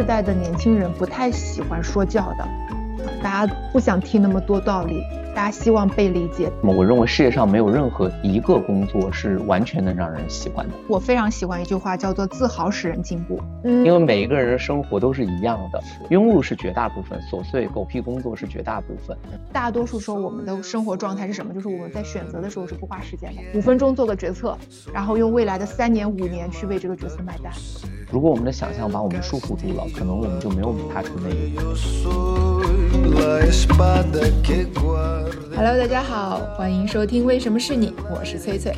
时代的年轻人不太喜欢说教的，大家不想听那么多道理。大家希望被理解。那么，我认为世界上没有任何一个工作是完全能让人喜欢的。我非常喜欢一句话，叫做“自豪使人进步”。嗯，因为每一个人的生活都是一样的，庸碌是绝大部分，琐碎狗屁工作是绝大部分。大多数时候，我们的生活状态是什么？就是我们在选择的时候是不花时间的，五分钟做个决策，然后用未来的三年、五年去为这个决策买单。如果我们的想象把我们束缚住了，可能我们就没有踏出那一步。Hello，大家好，欢迎收听《为什么是你》，我是翠翠。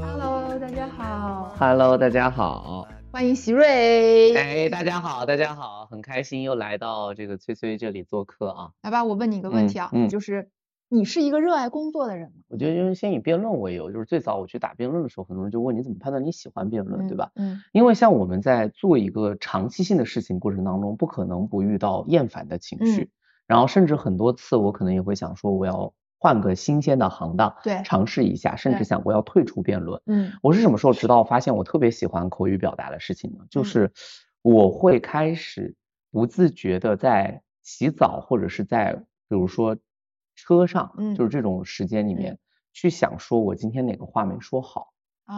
Hello，大家好。Hello，大家好。欢迎席瑞。哎，大家好，大家好，很开心又来到这个翠翠这里做客啊。来吧，我问你一个问题啊，就是。你是一个热爱工作的人吗？我觉得因为先以辩论为由，就是最早我去打辩论的时候，很多人就问你怎么判断你喜欢辩论，对吧？嗯。因为像我们在做一个长期性的事情过程当中，不可能不遇到厌烦的情绪，然后甚至很多次我可能也会想说我要换个新鲜的行当，对，尝试一下，甚至想过要退出辩论。嗯。我是什么时候直到发现我特别喜欢口语表达的事情呢？就是我会开始不自觉的在洗澡或者是在比如说。车上，嗯，就是这种时间里面去想，说我今天哪个话没说好，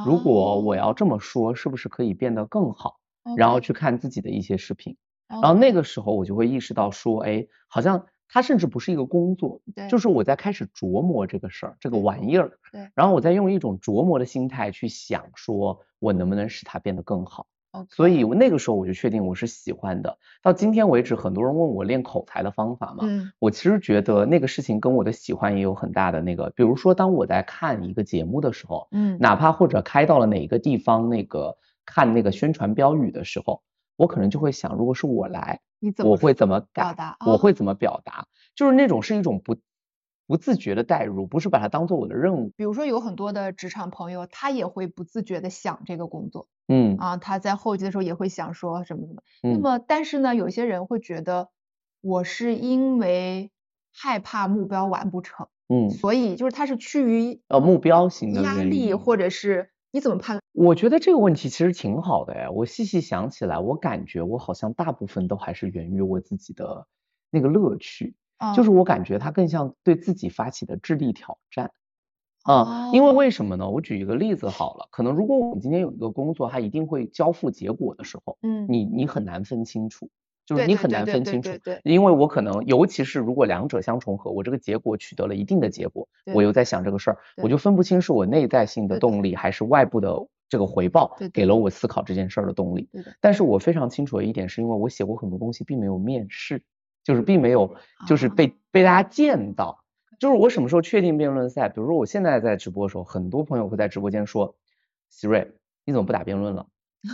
如果我要这么说，是不是可以变得更好？然后去看自己的一些视频，然后那个时候我就会意识到说，哎，好像它甚至不是一个工作，对，就是我在开始琢磨这个事儿，这个玩意儿，对，然后我在用一种琢磨的心态去想，说我能不能使它变得更好。所以那个时候我就确定我是喜欢的。到今天为止，很多人问我练口才的方法嘛，嗯，我其实觉得那个事情跟我的喜欢也有很大的那个。比如说，当我在看一个节目的时候，嗯，哪怕或者开到了哪一个地方，那个看那个宣传标语的时候，我可能就会想，如果是我来，你怎么我会怎么表达？我会怎么表达？就是那种是一种不。不自觉的代入，不是把它当做我的任务。比如说，有很多的职场朋友，他也会不自觉的想这个工作，嗯啊，他在后期的时候也会想说什么什么。那么，但是呢，有些人会觉得，我是因为害怕目标完不成，嗯，所以就是他是趋于呃目标型的压力，或者是你怎么判？我觉得这个问题其实挺好的呀。我细细想起来，我感觉我好像大部分都还是源于我自己的那个乐趣。就是我感觉它更像对自己发起的智力挑战，啊，因为为什么呢？我举一个例子好了，可能如果我们今天有一个工作，它一定会交付结果的时候，嗯，你你很难分清楚，就是你很难分清楚，对，因为我可能尤其是如果两者相重合，我这个结果取得了一定的结果，我又在想这个事儿，我就分不清是我内在性的动力还是外部的这个回报给了我思考这件事儿的动力，但是我非常清楚的一点是因为我写过很多东西，并没有面试。就是并没有，就是被被大家见到。就是我什么时候确定辩论赛？比如说我现在在直播的时候，很多朋友会在直播间说：“希瑞，你怎么不打辩论了？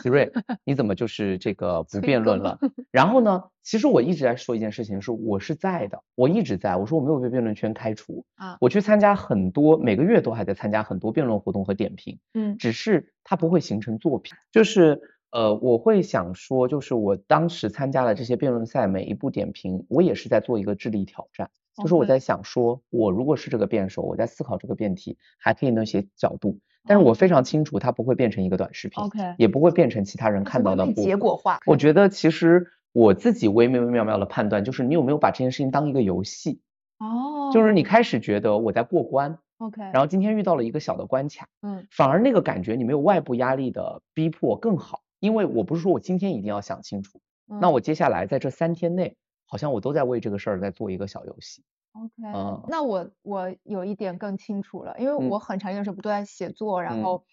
希瑞，你怎么就是这个不辩论了？” 然后呢，其实我一直在说一件事情，是我是在的，我一直在。我说我没有被辩论圈开除啊，我去参加很多，每个月都还在参加很多辩论活动和点评。嗯，只是它不会形成作品，就是。呃，我会想说，就是我当时参加了这些辩论赛，每一步点评，我也是在做一个智力挑战。就是我在想说，我如果是这个辩手，我在思考这个辩题，还可以那些角度。但是我非常清楚，它不会变成一个短视频，OK，也不会变成其他人看到的结果化。我觉得其实我自己微微妙妙的判断，就是你有没有把这件事情当一个游戏？哦，就是你开始觉得我在过关，OK，然后今天遇到了一个小的关卡，嗯，反而那个感觉你没有外部压力的逼迫更好。因为我不是说我今天一定要想清楚，那我接下来在这三天内，好像我都在为这个事儿在做一个小游戏。OK，嗯，那我我有一点更清楚了，因为我很长一段时间不都在写作，然后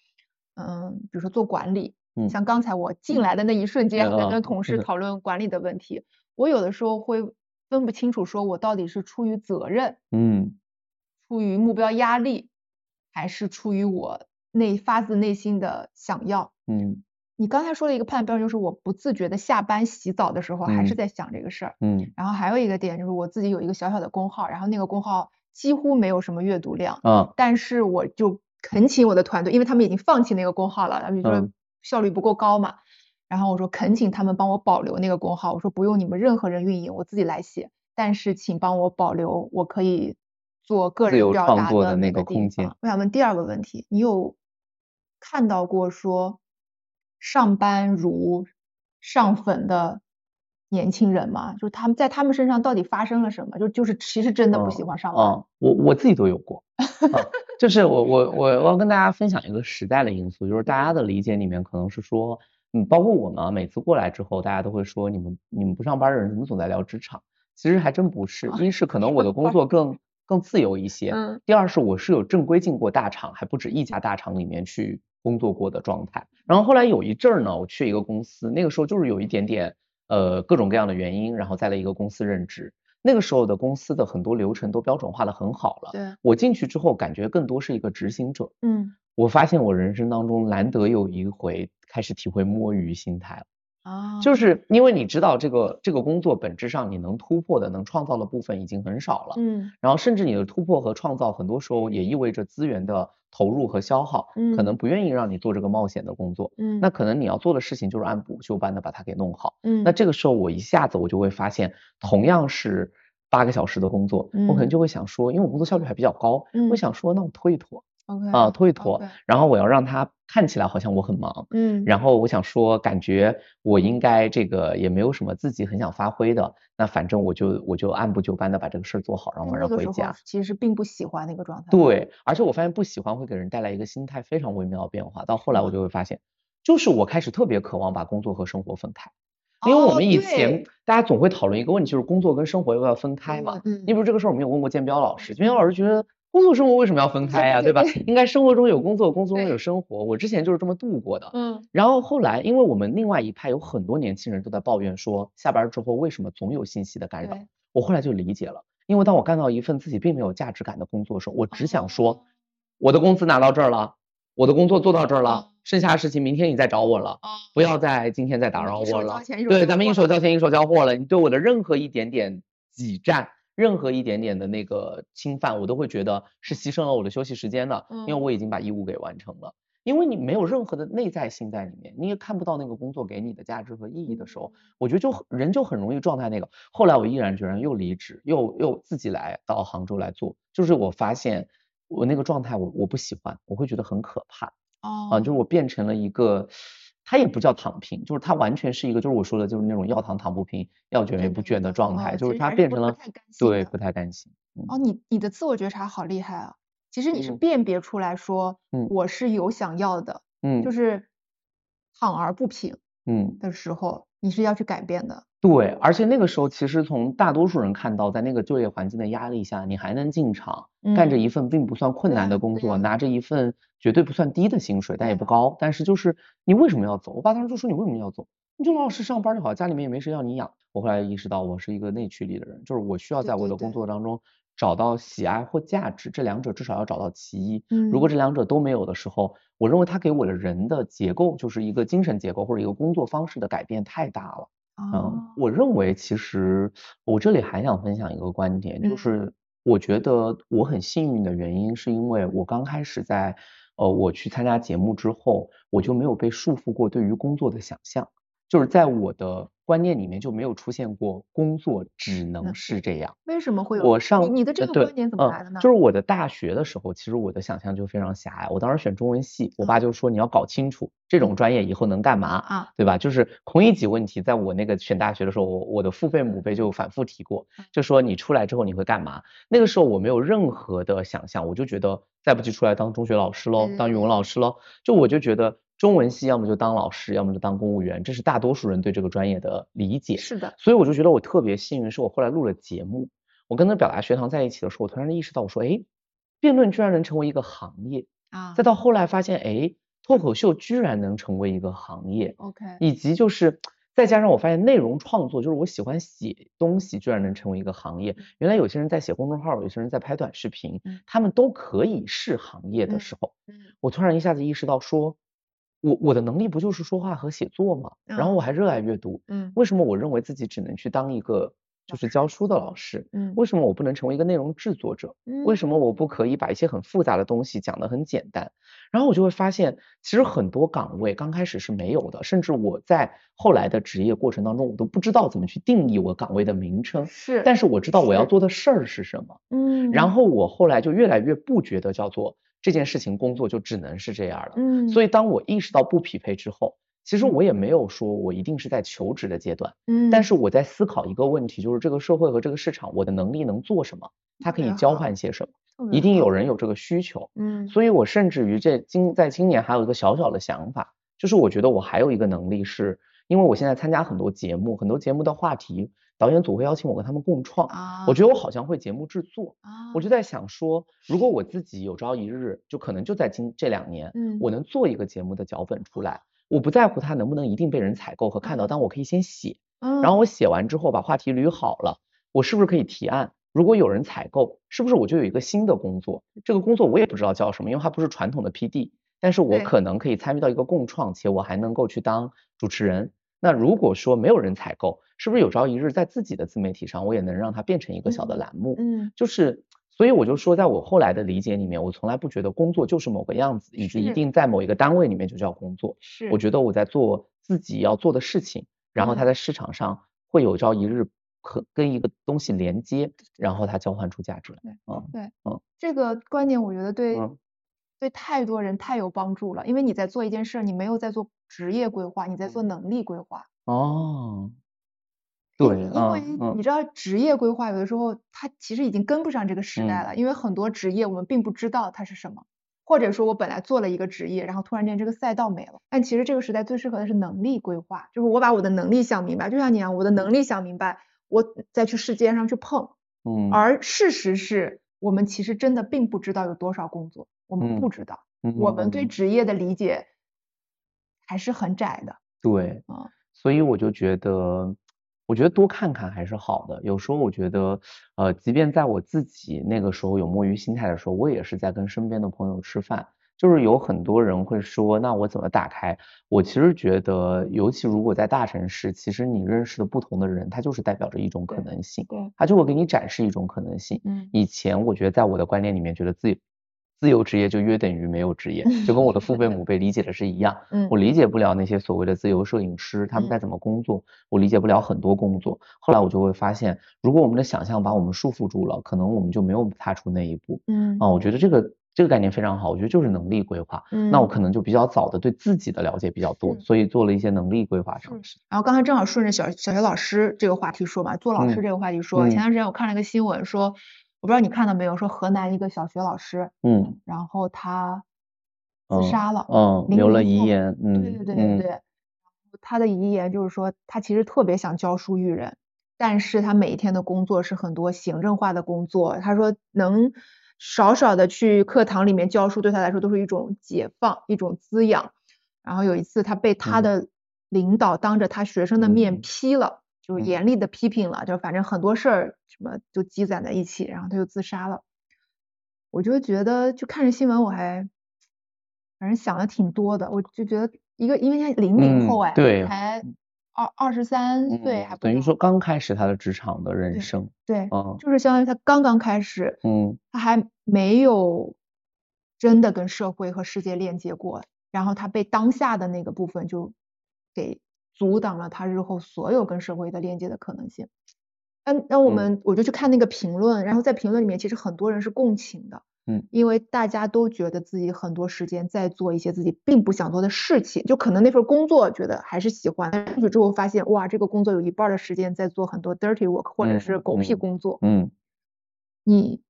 嗯，比如说做管理，像刚才我进来的那一瞬间，在跟同事讨论管理的问题，我有的时候会分不清楚，说我到底是出于责任，嗯，出于目标压力，还是出于我内发自内心的想要，嗯。你刚才说的一个判断标准就是我不自觉的下班洗澡的时候还是在想这个事儿，嗯，然后还有一个点就是我自己有一个小小的公号，然后那个公号几乎没有什么阅读量，嗯，但是我就恳请我的团队，因为他们已经放弃那个公号了，他们就说效率不够高嘛，然后我说恳请他们帮我保留那个公号，我说不用你们任何人运营，我自己来写，但是请帮我保留，我可以做个人表达的那个空间。我想问第二个问题，你有看到过说？上班如上坟的年轻人嘛？就是他们在他们身上到底发生了什么？就就是其实真的不喜欢上班。我我自己都有过，就是我我我我要跟大家分享一个时代的因素，就是大家的理解里面可能是说，嗯，包括我们每次过来之后，大家都会说你们你们不上班的人怎么总在聊职场？其实还真不是，一是可能我的工作更更自由一些，嗯，第二是我是有正规进过大厂，还不止一家大厂里面去工作过的状态。然后后来有一阵儿呢，我去一个公司，那个时候就是有一点点呃各种各样的原因，然后在了一个公司任职。那个时候的公司的很多流程都标准化的很好了，对，我进去之后感觉更多是一个执行者，嗯，我发现我人生当中难得有一回开始体会摸鱼心态了。啊，就是因为你知道这个这个工作本质上你能突破的、能创造的部分已经很少了，嗯，然后甚至你的突破和创造很多时候也意味着资源的投入和消耗，嗯，可能不愿意让你做这个冒险的工作，嗯，那可能你要做的事情就是按部就班的把它给弄好，嗯，那这个时候我一下子我就会发现，同样是八个小时的工作，我可能就会想说，因为我工作效率还比较高，嗯。我想说那我拖一拖。啊，拖一拖，然后我要让他看起来好像我很忙，嗯，然后我想说，感觉我应该这个也没有什么自己很想发挥的，那反正我就我就按部就班的把这个事儿做好，然后晚上回家。其实是并不喜欢那个状态。对，而且我发现不喜欢会给人带来一个心态非常微妙的变化。到后来我就会发现，就是我开始特别渴望把工作和生活分开，因为我们以前大家总会讨论一个问题，就是工作跟生活要不要分开嘛？嗯，你比如这个事儿，我们有问过建彪老师，建彪老师觉得。工作生活为什么要分开呀？对吧？应该生活中有工作，工作中有生活。我之前就是这么度过的。嗯。然后后来，因为我们另外一派有很多年轻人都在抱怨说，下班之后为什么总有信息的干扰？我后来就理解了，因为当我干到一份自己并没有价值感的工作的时候，我只想说，我的工资拿到这儿了，我的工作做到这儿了，剩下的事情明天你再找我了，不要再今天再打扰我了。对，咱们一手交钱一手交货了。你对我的任何一点点挤占。任何一点点的那个侵犯，我都会觉得是牺牲了我的休息时间的，因为我已经把义务给完成了。因为你没有任何的内在性在里面，你也看不到那个工作给你的价值和意义的时候，我觉得就人就很容易状态那个。后来我毅然决然又离职，又又自己来到杭州来做，就是我发现我那个状态我我不喜欢，我会觉得很可怕。哦，啊，就是我变成了一个。它也不叫躺平，就是它完全是一个，就是我说的，就是那种要躺躺不平，要卷也不卷的状态，就是它变成了对不太甘心。哦，你你的自我觉察好厉害啊！其实你是辨别出来说，我是有想要的，嗯，就是躺而不平，嗯的时候，你是要去改变的。对，而且那个时候，其实从大多数人看到，在那个就业环境的压力下，你还能进厂，干着一份并不算困难的工作，拿着一份绝对不算低的薪水，但也不高。但是就是你为什么要走？我爸当时就说你为什么要走？你就老老实实上班就好，家里面也没谁要你养。我后来意识到，我是一个内驱力的人，就是我需要在我的工作当中找到喜爱或价值，这两者至少要找到其一。如果这两者都没有的时候，我认为它给我的人的结构，就是一个精神结构或者一个工作方式的改变太大了。嗯，我认为其实我这里还想分享一个观点，就是我觉得我很幸运的原因，是因为我刚开始在呃我去参加节目之后，我就没有被束缚过对于工作的想象，就是在我的。观念里面就没有出现过工作只能是这样。为什么会有？我上你的这个观点怎么来的呢？就是我的大学的时候，其实我的想象就非常狭隘。我当时选中文系，我爸就说你要搞清楚这种专业以后能干嘛啊，对吧？就是孔乙己问题，在我那个选大学的时候，我我的父辈母辈就反复提过，就说你出来之后你会干嘛？那个时候我没有任何的想象，我就觉得再不济出来当中学老师喽，当语文老师喽，就我就觉得。中文系要么就当老师，要么就当公务员，这是大多数人对这个专业的理解。是的，所以我就觉得我特别幸运，是我后来录了节目，我跟他表达学堂在一起的时候，我突然意识到，我说，哎，辩论居然能成为一个行业啊！再到后来发现，哎，脱口秀居然能成为一个行业。OK，以及就是再加上我发现内容创作，就是我喜欢写东西，居然能成为一个行业。原来有些人在写公众号，有些人在拍短视频，他们都可以是行业的时候，我突然一下子意识到说。我我的能力不就是说话和写作吗？然后我还热爱阅读，嗯，为什么我认为自己只能去当一个就是教书的老师？嗯，为什么我不能成为一个内容制作者？嗯，为什么我不可以把一些很复杂的东西讲得很简单？然后我就会发现，其实很多岗位刚开始是没有的，甚至我在后来的职业过程当中，我都不知道怎么去定义我岗位的名称。是，但是我知道我要做的事儿是什么。嗯，然后我后来就越来越不觉得叫做。这件事情工作就只能是这样了，嗯，所以当我意识到不匹配之后，其实我也没有说我一定是在求职的阶段，嗯，但是我在思考一个问题，就是这个社会和这个市场，我的能力能做什么？它可以交换些什么？一定有人有这个需求，嗯，所以我甚至于这今在今年还有一个小小的想法，就是我觉得我还有一个能力是，因为我现在参加很多节目，很多节目的话题。导演组会邀请我跟他们共创，我觉得我好像会节目制作，我就在想说，如果我自己有朝一日，就可能就在今这两年，我能做一个节目的脚本出来，我不在乎它能不能一定被人采购和看到，但我可以先写，然后我写完之后把话题捋好了，我是不是可以提案？如果有人采购，是不是我就有一个新的工作？这个工作我也不知道叫什么，因为它不是传统的 PD，但是我可能可以参与到一个共创，且我还能够去当主持人。那如果说没有人采购，是不是有朝一日在自己的自媒体上，我也能让它变成一个小的栏目？嗯，就是，所以我就说，在我后来的理解里面，我从来不觉得工作就是某个样子，以及一定在某一个单位里面就叫工作。是，我觉得我在做自己要做的事情，然后它在市场上会有朝一日和跟一个东西连接，然后它交换出价值来。嗯，对，嗯，这个观点我觉得对，对太多人太有帮助了，因为你在做一件事，你没有在做。职业规划，你在做能力规划。哦，对，因为你知道职业规划有的时候它其实已经跟不上这个时代了，因为很多职业我们并不知道它是什么，或者说我本来做了一个职业，然后突然间这个赛道没了，但其实这个时代最适合的是能力规划，就是我把我的能力想明白，就像你一样，我的能力想明白，我再去世界上去碰，嗯，而事实是我们其实真的并不知道有多少工作，我们不知道，我们对职业的理解。还是很窄的，对，啊，所以我就觉得，我觉得多看看还是好的。有时候我觉得，呃，即便在我自己那个时候有摸鱼心态的时候，我也是在跟身边的朋友吃饭。就是有很多人会说，那我怎么打开？我其实觉得，尤其如果在大城市，其实你认识的不同的人，他就是代表着一种可能性，对，他就会给你展示一种可能性。嗯，以前我觉得在我的观念里面，觉得自己。自由职业就约等于没有职业，就跟我的父辈母辈理解的是一样。嗯，我理解不了那些所谓的自由摄影师，他们该怎么工作，我理解不了很多工作。后来我就会发现，如果我们的想象把我们束缚住了，可能我们就没有踏出那一步。嗯，啊，我觉得这个这个概念非常好，我觉得就是能力规划。嗯，那我可能就比较早的对自己的了解比较多，所以做了一些能力规划尝试。然后刚才正好顺着小小学老师这个话题说嘛，做老师这个话题说，前段时间我看了一个新闻说。我不知道你看到没有，说河南一个小学老师，嗯，然后他自杀了，嗯，留了遗言，嗯，对对对对对，他的遗言就是说，他其实特别想教书育人，但是他每一天的工作是很多行政化的工作，他说能少少的去课堂里面教书，对他来说都是一种解放，一种滋养。然后有一次他被他的领导当着他学生的面批了。就严厉的批评了，就反正很多事儿什么就积攒在一起，然后他就自杀了。我就觉得，就看着新闻，我还反正想的挺多的。我就觉得一个，因为他零零后哎，对，才二二十三岁，还等于说刚开始他的职场的人生，对，就是相当于他刚刚开始，嗯，他还没有真的跟社会和世界链接过，然后他被当下的那个部分就给。阻挡了他日后所有跟社会的链接的可能性。那那我们我就去看那个评论，然后在评论里面，其实很多人是共情的，嗯，因为大家都觉得自己很多时间在做一些自己并不想做的事情，就可能那份工作觉得还是喜欢，但进去之后发现，哇，这个工作有一半的时间在做很多 dirty work 或者是狗屁工作，嗯，你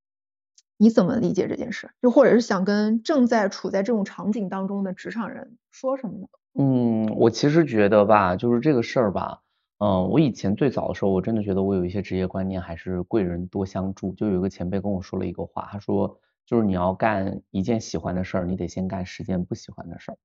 你怎么理解这件事？就或者是想跟正在处在这种场景当中的职场人说什么呢？嗯，我其实觉得吧，就是这个事儿吧，嗯，我以前最早的时候，我真的觉得我有一些职业观念还是贵人多相助。就有一个前辈跟我说了一个话，他说，就是你要干一件喜欢的事儿，你得先干十件不喜欢的事儿。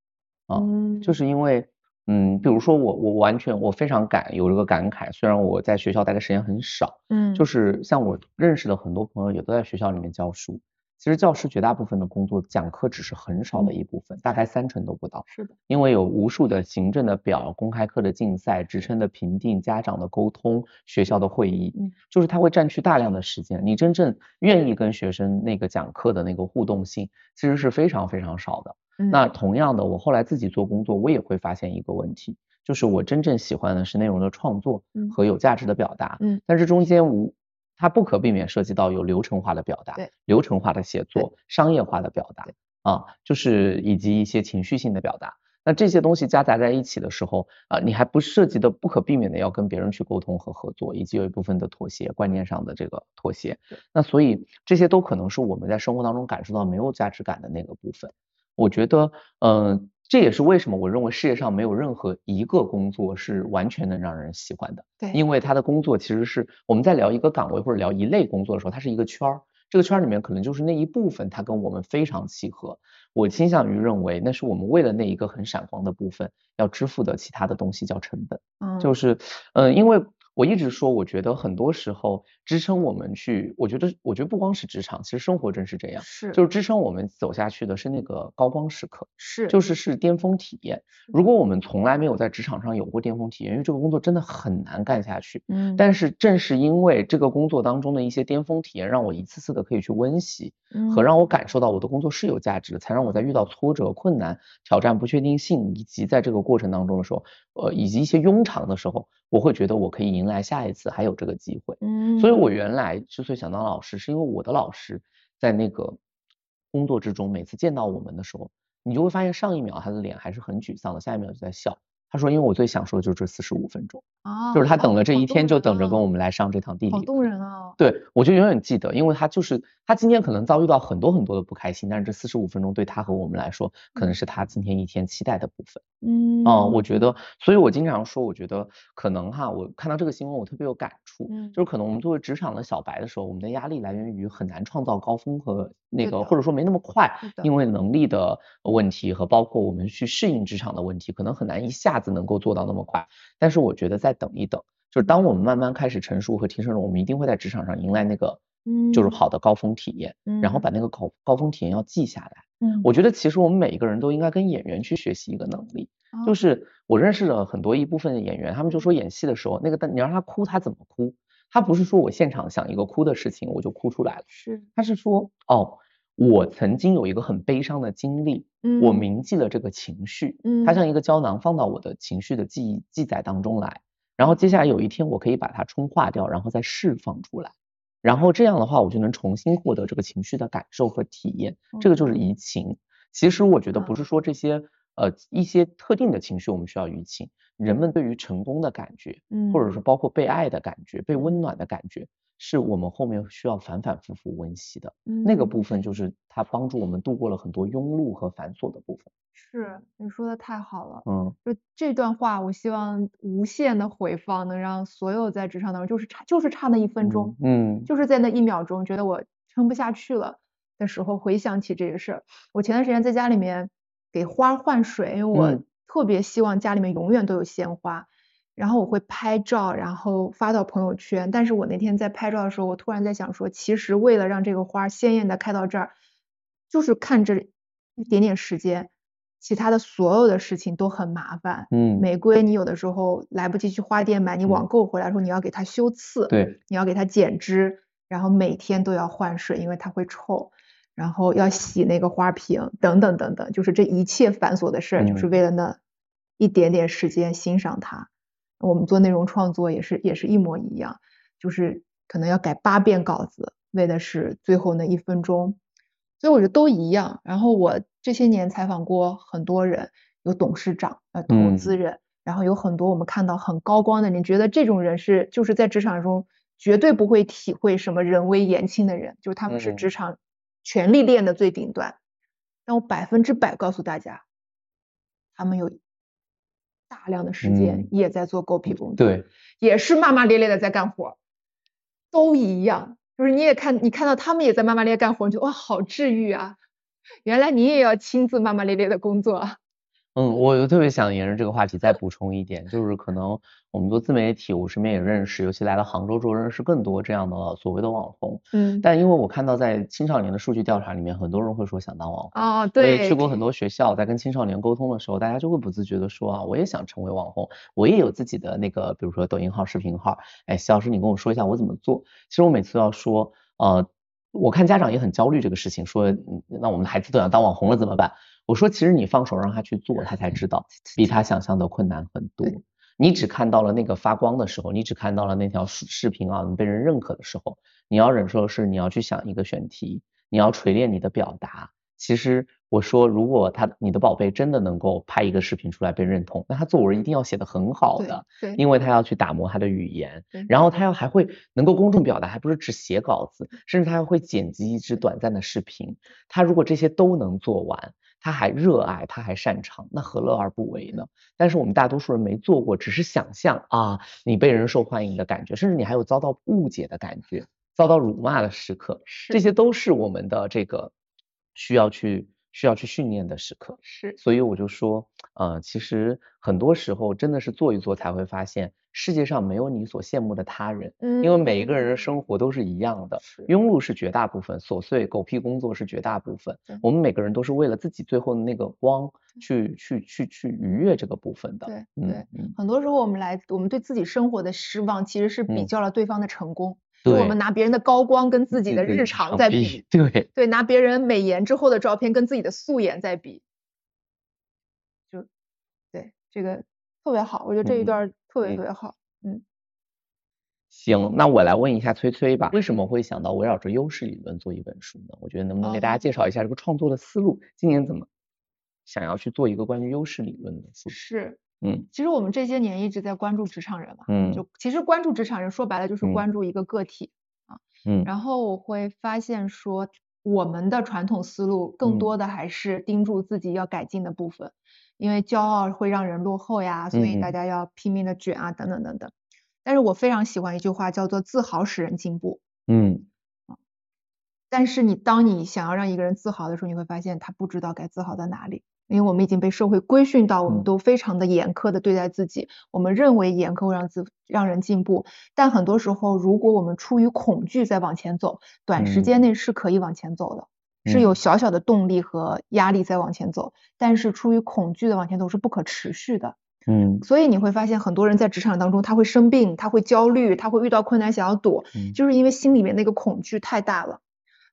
啊，就是因为，嗯，比如说我，我完全我非常感有这个感慨，虽然我在学校待的时间很少，嗯，就是像我认识的很多朋友也都在学校里面教书。其实教师绝大部分的工作，讲课只是很少的一部分，大概三成都不到。是的，因为有无数的行政的表、公开课的竞赛、职称的评定、家长的沟通、学校的会议，嗯，就是他会占据大量的时间。你真正愿意跟学生那个讲课的那个互动性，其实是非常非常少的。那同样的，我后来自己做工作，我也会发现一个问题，就是我真正喜欢的是内容的创作和有价值的表达，嗯，但是中间无。它不可避免涉及到有流程化的表达，流程化的写作，商业化的表达啊，就是以及一些情绪性的表达。那这些东西夹杂在一起的时候，啊，你还不涉及的不可避免的要跟别人去沟通和合作，以及有一部分的妥协，观念上的这个妥协。那所以这些都可能是我们在生活当中感受到没有价值感的那个部分。我觉得，嗯，这也是为什么我认为世界上没有任何一个工作是完全能让人喜欢的。对，因为他的工作其实是我们在聊一个岗位或者聊一类工作的时候，它是一个圈儿。这个圈儿里面可能就是那一部分，它跟我们非常契合。我倾向于认为，那是我们为了那一个很闪光的部分要支付的其他的东西叫成本。嗯，就是，嗯，因为。我一直说，我觉得很多时候支撑我们去，我觉得，我觉得不光是职场，其实生活真是这样，是，就是支撑我们走下去的是那个高光时刻，是，就是是巅峰体验。如果我们从来没有在职场上有过巅峰体验，因为这个工作真的很难干下去，嗯，但是正是因为这个工作当中的一些巅峰体验，让我一次次的可以去温习，和让我感受到我的工作是有价值的，才让我在遇到挫折、困难、挑战、不确定性，以及在这个过程当中的时候，呃，以及一些庸常的时候，我会觉得我可以赢。来下一次还有这个机会，嗯，所以我原来之所以想当老师，是因为我的老师在那个工作之中，每次见到我们的时候，你就会发现上一秒他的脸还是很沮丧的，下一秒就在笑。他说：“因为我最享受的就是这四十五分钟，啊，就是他等了这一天，就等着跟我们来上这堂地理。好动人啊！对，我就永远记得，因为他就是他今天可能遭遇到很多很多的不开心，但是这四十五分钟对他和我们来说，可能是他今天一天期待的部分。嗯，哦，我觉得，所以我经常说，我觉得可能哈，我看到这个新闻，我特别有感触，就是可能我们作为职场的小白的时候，我们的压力来源于很难创造高峰和那个，或者说没那么快，因为能力的问题和包括我们去适应职场的问题，可能很难一下子能够做到那么快。但是我觉得再等一等，就是当我们慢慢开始成熟和提升了，我们一定会在职场上迎来那个。嗯，就是好的高峰体验，嗯，然后把那个高高峰体验要记下来，嗯，我觉得其实我们每一个人都应该跟演员去学习一个能力，就是我认识了很多一部分的演员，他们就说演戏的时候，那个你让他哭，他怎么哭？他不是说我现场想一个哭的事情我就哭出来了，是，他是说哦，我曾经有一个很悲伤的经历，嗯，我铭记了这个情绪，嗯，它像一个胶囊放到我的情绪的记忆记载当中来，然后接下来有一天我可以把它冲化掉，然后再释放出来。然后这样的话，我就能重新获得这个情绪的感受和体验，这个就是移情。其实我觉得不是说这些呃一些特定的情绪我们需要移情，人们对于成功的感觉，嗯，或者说包括被爱的感觉、被温暖的感觉。是我们后面需要反反复复温习的那个部分，就是它帮助我们度过了很多庸碌和繁琐的部分。是，你说的太好了。嗯，就这段话，我希望无限的回放，能让所有在职场当中就是差就是差那一分钟，嗯，就是在那一秒钟觉得我撑不下去了的时候，回想起这个事儿。我前段时间在家里面给花换水，因为我特别希望家里面永远都有鲜花。然后我会拍照，然后发到朋友圈。但是我那天在拍照的时候，我突然在想说，其实为了让这个花鲜艳的开到这儿，就是看这一点点时间，其他的所有的事情都很麻烦。嗯，玫瑰你有的时候来不及去花店买，你网购回来时候你要给它修刺，对，你要给它剪枝，然后每天都要换水，因为它会臭，然后要洗那个花瓶，等等等等，就是这一切繁琐的事儿，就是为了那一点点时间欣赏它。我们做内容创作也是也是一模一样，就是可能要改八遍稿子，为的是最后那一分钟，所以我觉得都一样。然后我这些年采访过很多人，有董事长、呃投资人，然后有很多我们看到很高光的人，觉得这种人是就是在职场中绝对不会体会什么人微言轻的人，就是他们是职场权力链的最顶端。但我百分之百告诉大家，他们有。大量的时间也在做狗屁工作，对，也是骂骂咧咧的在干活，都一样。就是你也看，你看到他们也在骂骂咧咧干活，你就哇，好治愈啊！原来你也要亲自骂骂咧咧的工作。嗯，我就特别想沿着这个话题再补充一点，就是可能我们做自媒体，我身边也认识，尤其来了杭州之后认识更多这样的所谓的网红。嗯。但因为我看到在青少年的数据调查里面，很多人会说想当网红。啊，对。去过很多学校，在跟青少年沟通的时候，大家就会不自觉的说啊，我也想成为网红，我也有自己的那个，比如说抖音号、视频号。哎，徐老师，你跟我说一下我怎么做？其实我每次要说，呃，我看家长也很焦虑这个事情，说那我们的孩子都想当网红了怎么办？我说，其实你放手让他去做，他才知道比他想象的困难很多。你只看到了那个发光的时候，你只看到了那条视视频啊，你被人认可的时候，你要忍受的是你要去想一个选题，你要锤炼你的表达，其实我说，如果他你的宝贝真的能够拍一个视频出来被认同，那他作文一定要写的很好的，对，因为他要去打磨他的语言，然后他要还会能够公众表达，还不是只写稿子，甚至他还会剪辑一支短暂的视频。他如果这些都能做完，他还热爱，他还擅长，那何乐而不为呢？但是我们大多数人没做过，只是想象啊，你被人受欢迎的感觉，甚至你还有遭到误解的感觉，遭到辱骂的时刻，这些都是我们的这个。需要去需要去训练的时刻。是，所以我就说，呃，其实很多时候真的是做一做才会发现，世界上没有你所羡慕的他人，嗯，因为每一个人的生活都是一样的，庸碌是绝大部分，琐碎狗屁工作是绝大部分，我们每个人都是为了自己最后的那个光去去去去愉悦这个部分的，对。对，很多时候我们来我们对自己生活的失望，其实是比较了对方的成功。就我们拿别人的高光跟自己的日常在比，对对，拿别人美颜之后的照片跟自己的素颜在比，就对这个特别好，我觉得这一段特别特别好，嗯。行，那我来问一下崔崔吧，为什么会想到围绕着优势理论做一本书呢？我觉得能不能给大家介绍一下这个创作的思路？今年怎么想要去做一个关于优势理论的书？是。嗯，其实我们这些年一直在关注职场人嘛，嗯，就其实关注职场人说白了就是关注一个个体啊，嗯，然后我会发现说我们的传统思路更多的还是盯住自己要改进的部分，因为骄傲会让人落后呀，所以大家要拼命的卷啊，等等等等。但是我非常喜欢一句话叫做自豪使人进步，嗯，但是你当你想要让一个人自豪的时候，你会发现他不知道该自豪在哪里。因为我们已经被社会规训到，我们都非常的严苛的对待自己。我们认为严苛会让自让人进步，但很多时候，如果我们出于恐惧在往前走，短时间内是可以往前走的，是有小小的动力和压力在往前走。但是出于恐惧的往前走是不可持续的。嗯，所以你会发现，很多人在职场当中，他会生病，他会焦虑，他会遇到困难想要躲，就是因为心里面那个恐惧太大了。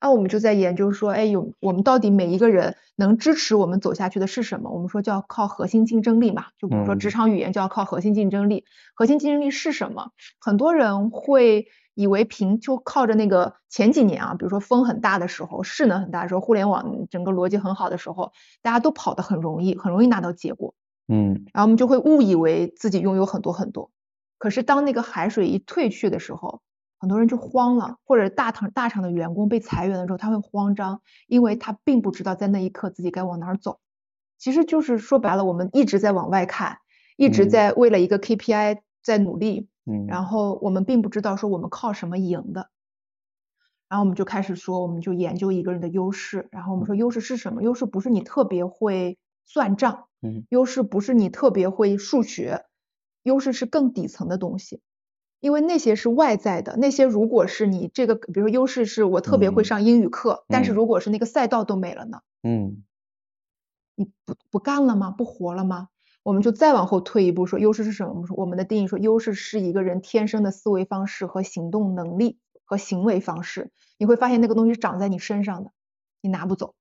那我们就在研究说，哎，有我们到底每一个人能支持我们走下去的是什么？我们说叫靠核心竞争力嘛，就比如说职场语言就要靠核心竞争力。核心竞争力是什么？很多人会以为凭就靠着那个前几年啊，比如说风很大的时候，势能很大的时候，互联网整个逻辑很好的时候，大家都跑得很容易，很容易拿到结果。嗯，然后我们就会误以为自己拥有很多很多，可是当那个海水一退去的时候。很多人就慌了，或者大厂大厂的员工被裁员了之后，他会慌张，因为他并不知道在那一刻自己该往哪儿走。其实就是说白了，我们一直在往外看，一直在为了一个 KPI 在努力，嗯，然后我们并不知道说我们靠什么赢的。然后我们就开始说，我们就研究一个人的优势，然后我们说优势是什么？优势不是你特别会算账，嗯，优势不是你特别会数学，优势是更底层的东西。因为那些是外在的，那些如果是你这个，比如说优势是我特别会上英语课，但是如果是那个赛道都没了呢？嗯，你不不干了吗？不活了吗？我们就再往后退一步说，优势是什么？我们说我们的定义说，优势是一个人天生的思维方式和行动能力和行为方式。你会发现那个东西长在你身上的，你拿不走。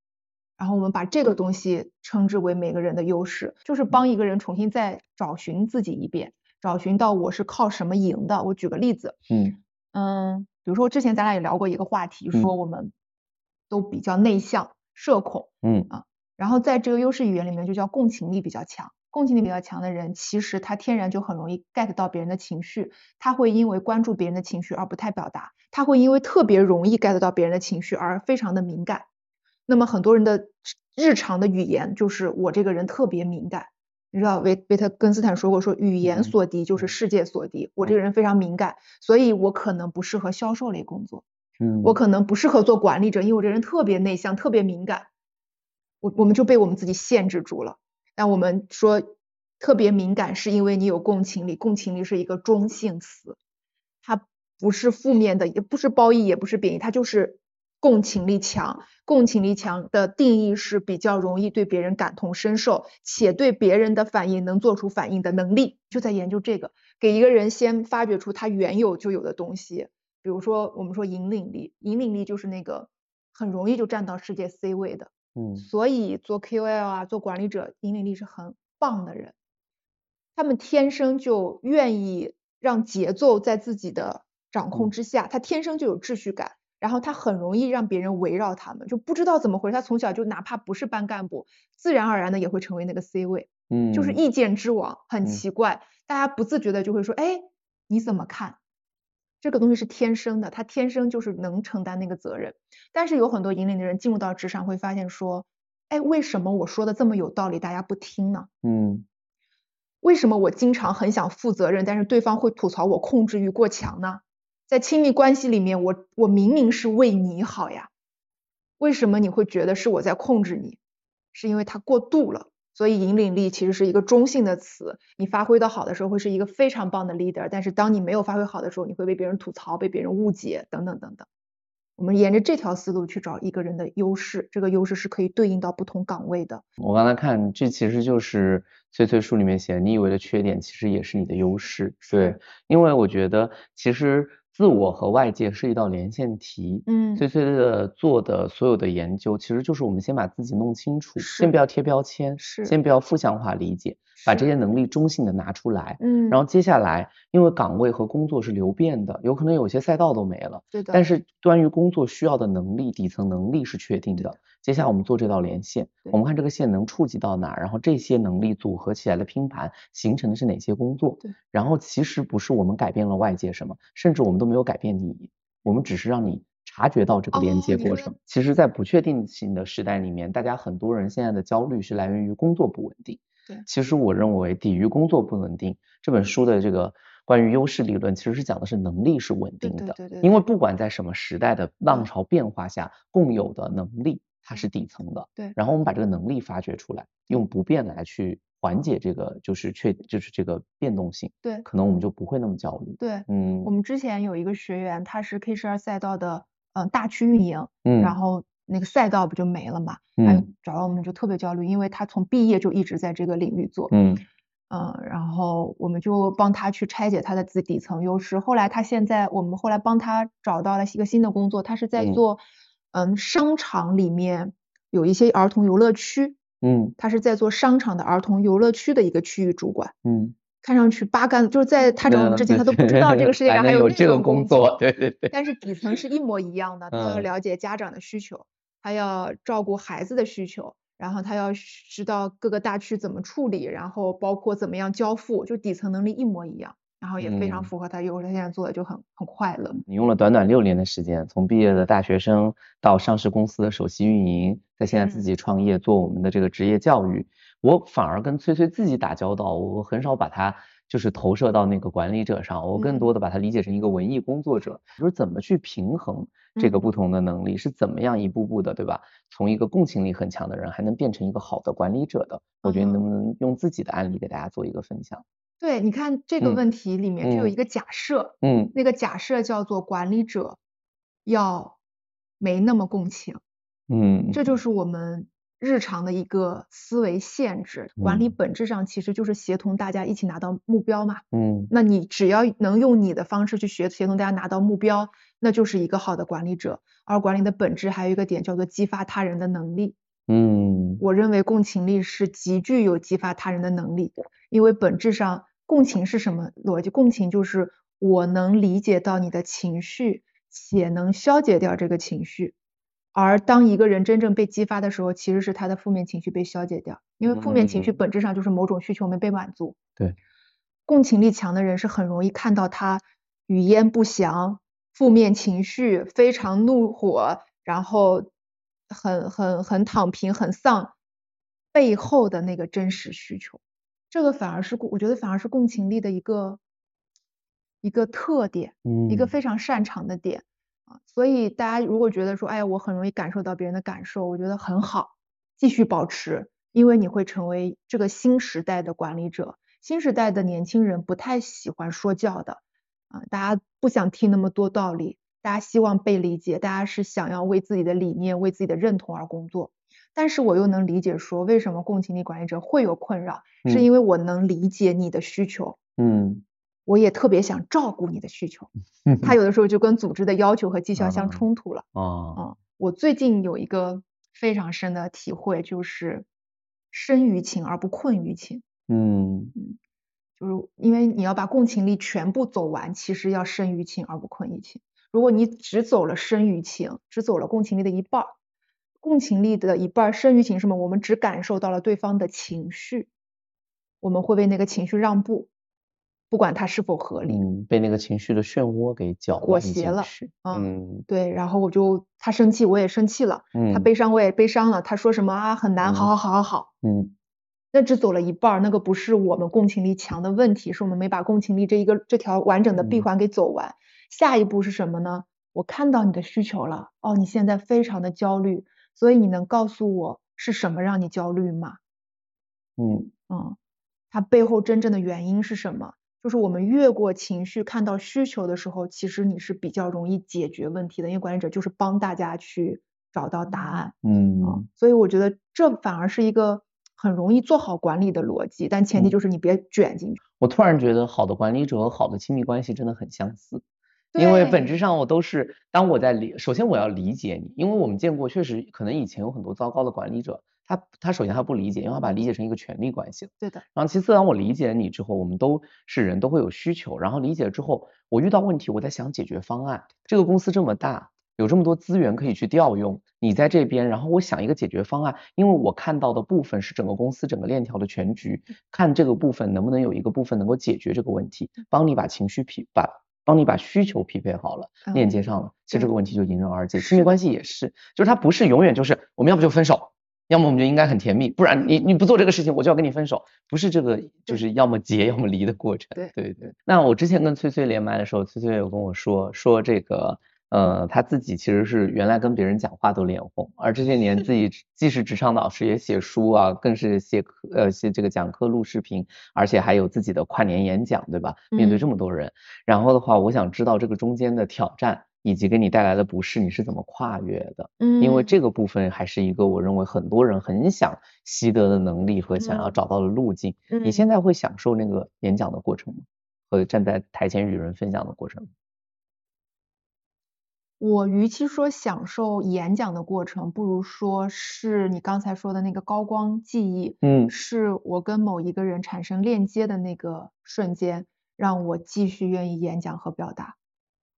然后我们把这个东西称之为每个人的优势，就是帮一个人重新再找寻自己一遍。找寻到我是靠什么赢的？我举个例子，嗯嗯，比如说之前咱俩也聊过一个话题，说我们都比较内向、社恐，嗯啊，然后在这个优势语言里面就叫共情力比较强。共情力比较强的人，其实他天然就很容易 get 到别人的情绪，他会因为关注别人的情绪而不太表达，他会因为特别容易 get 到别人的情绪而非常的敏感。那么很多人的日常的语言就是我这个人特别敏感。你知道维维特根斯坦说过，说语言所敌就是世界所敌。我这个人非常敏感，所以我可能不适合销售类工作。嗯，我可能不适合做管理者，因为我这人特别内向，特别敏感。我我们就被我们自己限制住了。那我们说特别敏感，是因为你有共情力。共情力是一个中性词，它不是负面的，也不是褒义，也不是贬义，它就是。共情力强，共情力强的定义是比较容易对别人感同身受，且对别人的反应能做出反应的能力。就在研究这个，给一个人先发掘出他原有就有的东西。比如说，我们说引领力，引领力就是那个很容易就站到世界 C 位的。嗯，所以做 KOL 啊，做管理者，引领力是很棒的人，他们天生就愿意让节奏在自己的掌控之下，他天生就有秩序感。然后他很容易让别人围绕他们，就不知道怎么回事，他从小就哪怕不是班干部，自然而然的也会成为那个 C 位，嗯，就是意见之王，很奇怪，大家不自觉的就会说，哎，你怎么看？这个东西是天生的，他天生就是能承担那个责任。但是有很多引领的人进入到职场会发现说，哎，为什么我说的这么有道理，大家不听呢？嗯，为什么我经常很想负责任，但是对方会吐槽我控制欲过强呢？在亲密关系里面，我我明明是为你好呀，为什么你会觉得是我在控制你？是因为它过度了。所以引领力其实是一个中性的词，你发挥的好的时候会是一个非常棒的 leader，但是当你没有发挥好的时候，你会被别人吐槽、被别人误解等等等等。我们沿着这条思路去找一个人的优势，这个优势是可以对应到不同岗位的。我刚才看，这其实就是翠翠书里面写，你以为的缺点其实也是你的优势。对，因为我觉得其实。自我和外界是一道连线题，嗯，翠翠的做的所有的研究，其实就是我们先把自己弄清楚，先不要贴标签，是，先不要负向化理解，把这些能力中性的拿出来，嗯，然后接下来，因为岗位和工作是流变的，有可能有些赛道都没了，对的，但是关于工作需要的能力，底层能力是确定的。接下来我们做这道连线，我们看这个线能触及到哪，然后这些能力组合起来的拼盘形成的是哪些工作？对，然后其实不是我们改变了外界什么，甚至我们都没有改变你，我们只是让你察觉到这个连接过程。其实，在不确定性的时代里面，大家很多人现在的焦虑是来源于工作不稳定。对，其实我认为抵御工作不稳定这本书的这个关于优势理论，其实是讲的是能力是稳定的。对对对。因为不管在什么时代的浪潮变化下，共有的能力。它是底层的，对。然后我们把这个能力发掘出来，用不变来去缓解这个就是确就是这个变动性，对。可能我们就不会那么焦虑。对，嗯。我们之前有一个学员，他是 K 十二赛道的嗯大区运营，嗯。然后那个赛道不就没了嘛？嗯。找到我们就特别焦虑，因为他从毕业就一直在这个领域做，嗯。嗯，然后我们就帮他去拆解他的自底层优势。后来他现在，我们后来帮他找到了一个新的工作，他是在做。嗯，商场里面有一些儿童游乐区，嗯，他是在做商场的儿童游乐区的一个区域主管，嗯，看上去八竿子就是在他找我们之前，他都不知道这个世界上还有这种工作，对对对，但是底层是一模一样的，他要了解家长的需求，他要照顾孩子的需求，然后他要知道各个大区怎么处理，然后包括怎么样交付，就底层能力一模一样。然后也非常符合他，因为他现在做的就很很快乐。你用了短短六年的时间，从毕业的大学生到上市公司的首席运营，在现在自己创业做我们的这个职业教育，我反而跟崔崔自己打交道，我很少把他就是投射到那个管理者上，我更多的把它理解成一个文艺工作者，就是怎么去平衡这个不同的能力，是怎么样一步步的，对吧？从一个共情力很强的人，还能变成一个好的管理者的，我觉得能不能用自己的案例给大家做一个分享？对，你看这个问题里面就有一个假设，嗯，那个假设叫做管理者要没那么共情，嗯，这就是我们日常的一个思维限制。管理本质上其实就是协同大家一起拿到目标嘛，嗯，那你只要能用你的方式去协协同大家拿到目标，那就是一个好的管理者。而管理的本质还有一个点叫做激发他人的能力，嗯，我认为共情力是极具有激发他人的能力，因为本质上。共情是什么逻辑？共情就是我能理解到你的情绪，且能消解掉这个情绪。而当一个人真正被激发的时候，其实是他的负面情绪被消解掉，因为负面情绪本质上就是某种需求没被满足。对，共情力强的人是很容易看到他语焉不详、负面情绪非常怒火，然后很很很躺平、很丧背后的那个真实需求。这个反而是共，我觉得反而是共情力的一个一个特点，嗯，一个非常擅长的点啊。所以大家如果觉得说，哎呀，我很容易感受到别人的感受，我觉得很好，继续保持，因为你会成为这个新时代的管理者。新时代的年轻人不太喜欢说教的啊，大家不想听那么多道理，大家希望被理解，大家是想要为自己的理念、为自己的认同而工作。但是我又能理解说，为什么共情力管理者会有困扰，是因为我能理解你的需求，嗯，我也特别想照顾你的需求，嗯。他有的时候就跟组织的要求和绩效相冲突了，啊，我最近有一个非常深的体会，就是深于情而不困于情，嗯。嗯，就是因为你要把共情力全部走完，其实要深于情而不困于情。如果你只走了生于情，只走了共情力的一半儿，共情力的一半儿，生于情什么？我们只感受到了对方的情绪，我们会为那个情绪让步，不管它是否合理。嗯，被那个情绪的漩涡给搅裹挟了。嗯，对，然后我就他生气，我也生气了。嗯，他悲伤，我也悲伤了。他说什么啊？很难，好好好好好。嗯。那只走了一半，那个不是我们共情力强的问题，是我们没把共情力这一个这条完整的闭环给走完。下一步是什么呢？我看到你的需求了，哦，你现在非常的焦虑，所以你能告诉我是什么让你焦虑吗？嗯嗯，它背后真正的原因是什么？就是我们越过情绪看到需求的时候，其实你是比较容易解决问题的，因为管理者就是帮大家去找到答案。嗯，所以我觉得这反而是一个。很容易做好管理的逻辑，但前提就是你别卷进去。我突然觉得好的管理者和好的亲密关系真的很相似，因为本质上我都是当我在理，首先我要理解你，因为我们见过确实可能以前有很多糟糕的管理者，他他首先他不理解，因为他把理解成一个权力关系对的。然后其次当我理解你之后，我们都是人都会有需求，然后理解之后，我遇到问题我在想解决方案。这个公司这么大。有这么多资源可以去调用，你在这边，然后我想一个解决方案，因为我看到的部分是整个公司整个链条的全局，看这个部分能不能有一个部分能够解决这个问题，帮你把情绪匹把，帮你把需求匹配好了，链接上了，其实这个问题就迎刃而解。亲密关系也是，就是它不是永远就是我们要不就分手，要么我们就应该很甜蜜，不然你你不做这个事情我就要跟你分手，不是这个就是要么结要么离的过程。对对对。那我之前跟崔崔连麦的时候，崔崔有跟我说说这个。呃，他自己其实是原来跟别人讲话都脸红，而这些年自己既是职场导师，也写书啊，更是写课呃写这个讲课录视频，而且还有自己的跨年演讲，对吧？面对这么多人，然后的话，我想知道这个中间的挑战以及给你带来的不适，你是怎么跨越的？嗯，因为这个部分还是一个我认为很多人很想习得的能力和想要找到的路径。嗯，你现在会享受那个演讲的过程吗？和站在台前与人分享的过程？我与其说享受演讲的过程，不如说是你刚才说的那个高光记忆，嗯，是我跟某一个人产生链接的那个瞬间，让我继续愿意演讲和表达，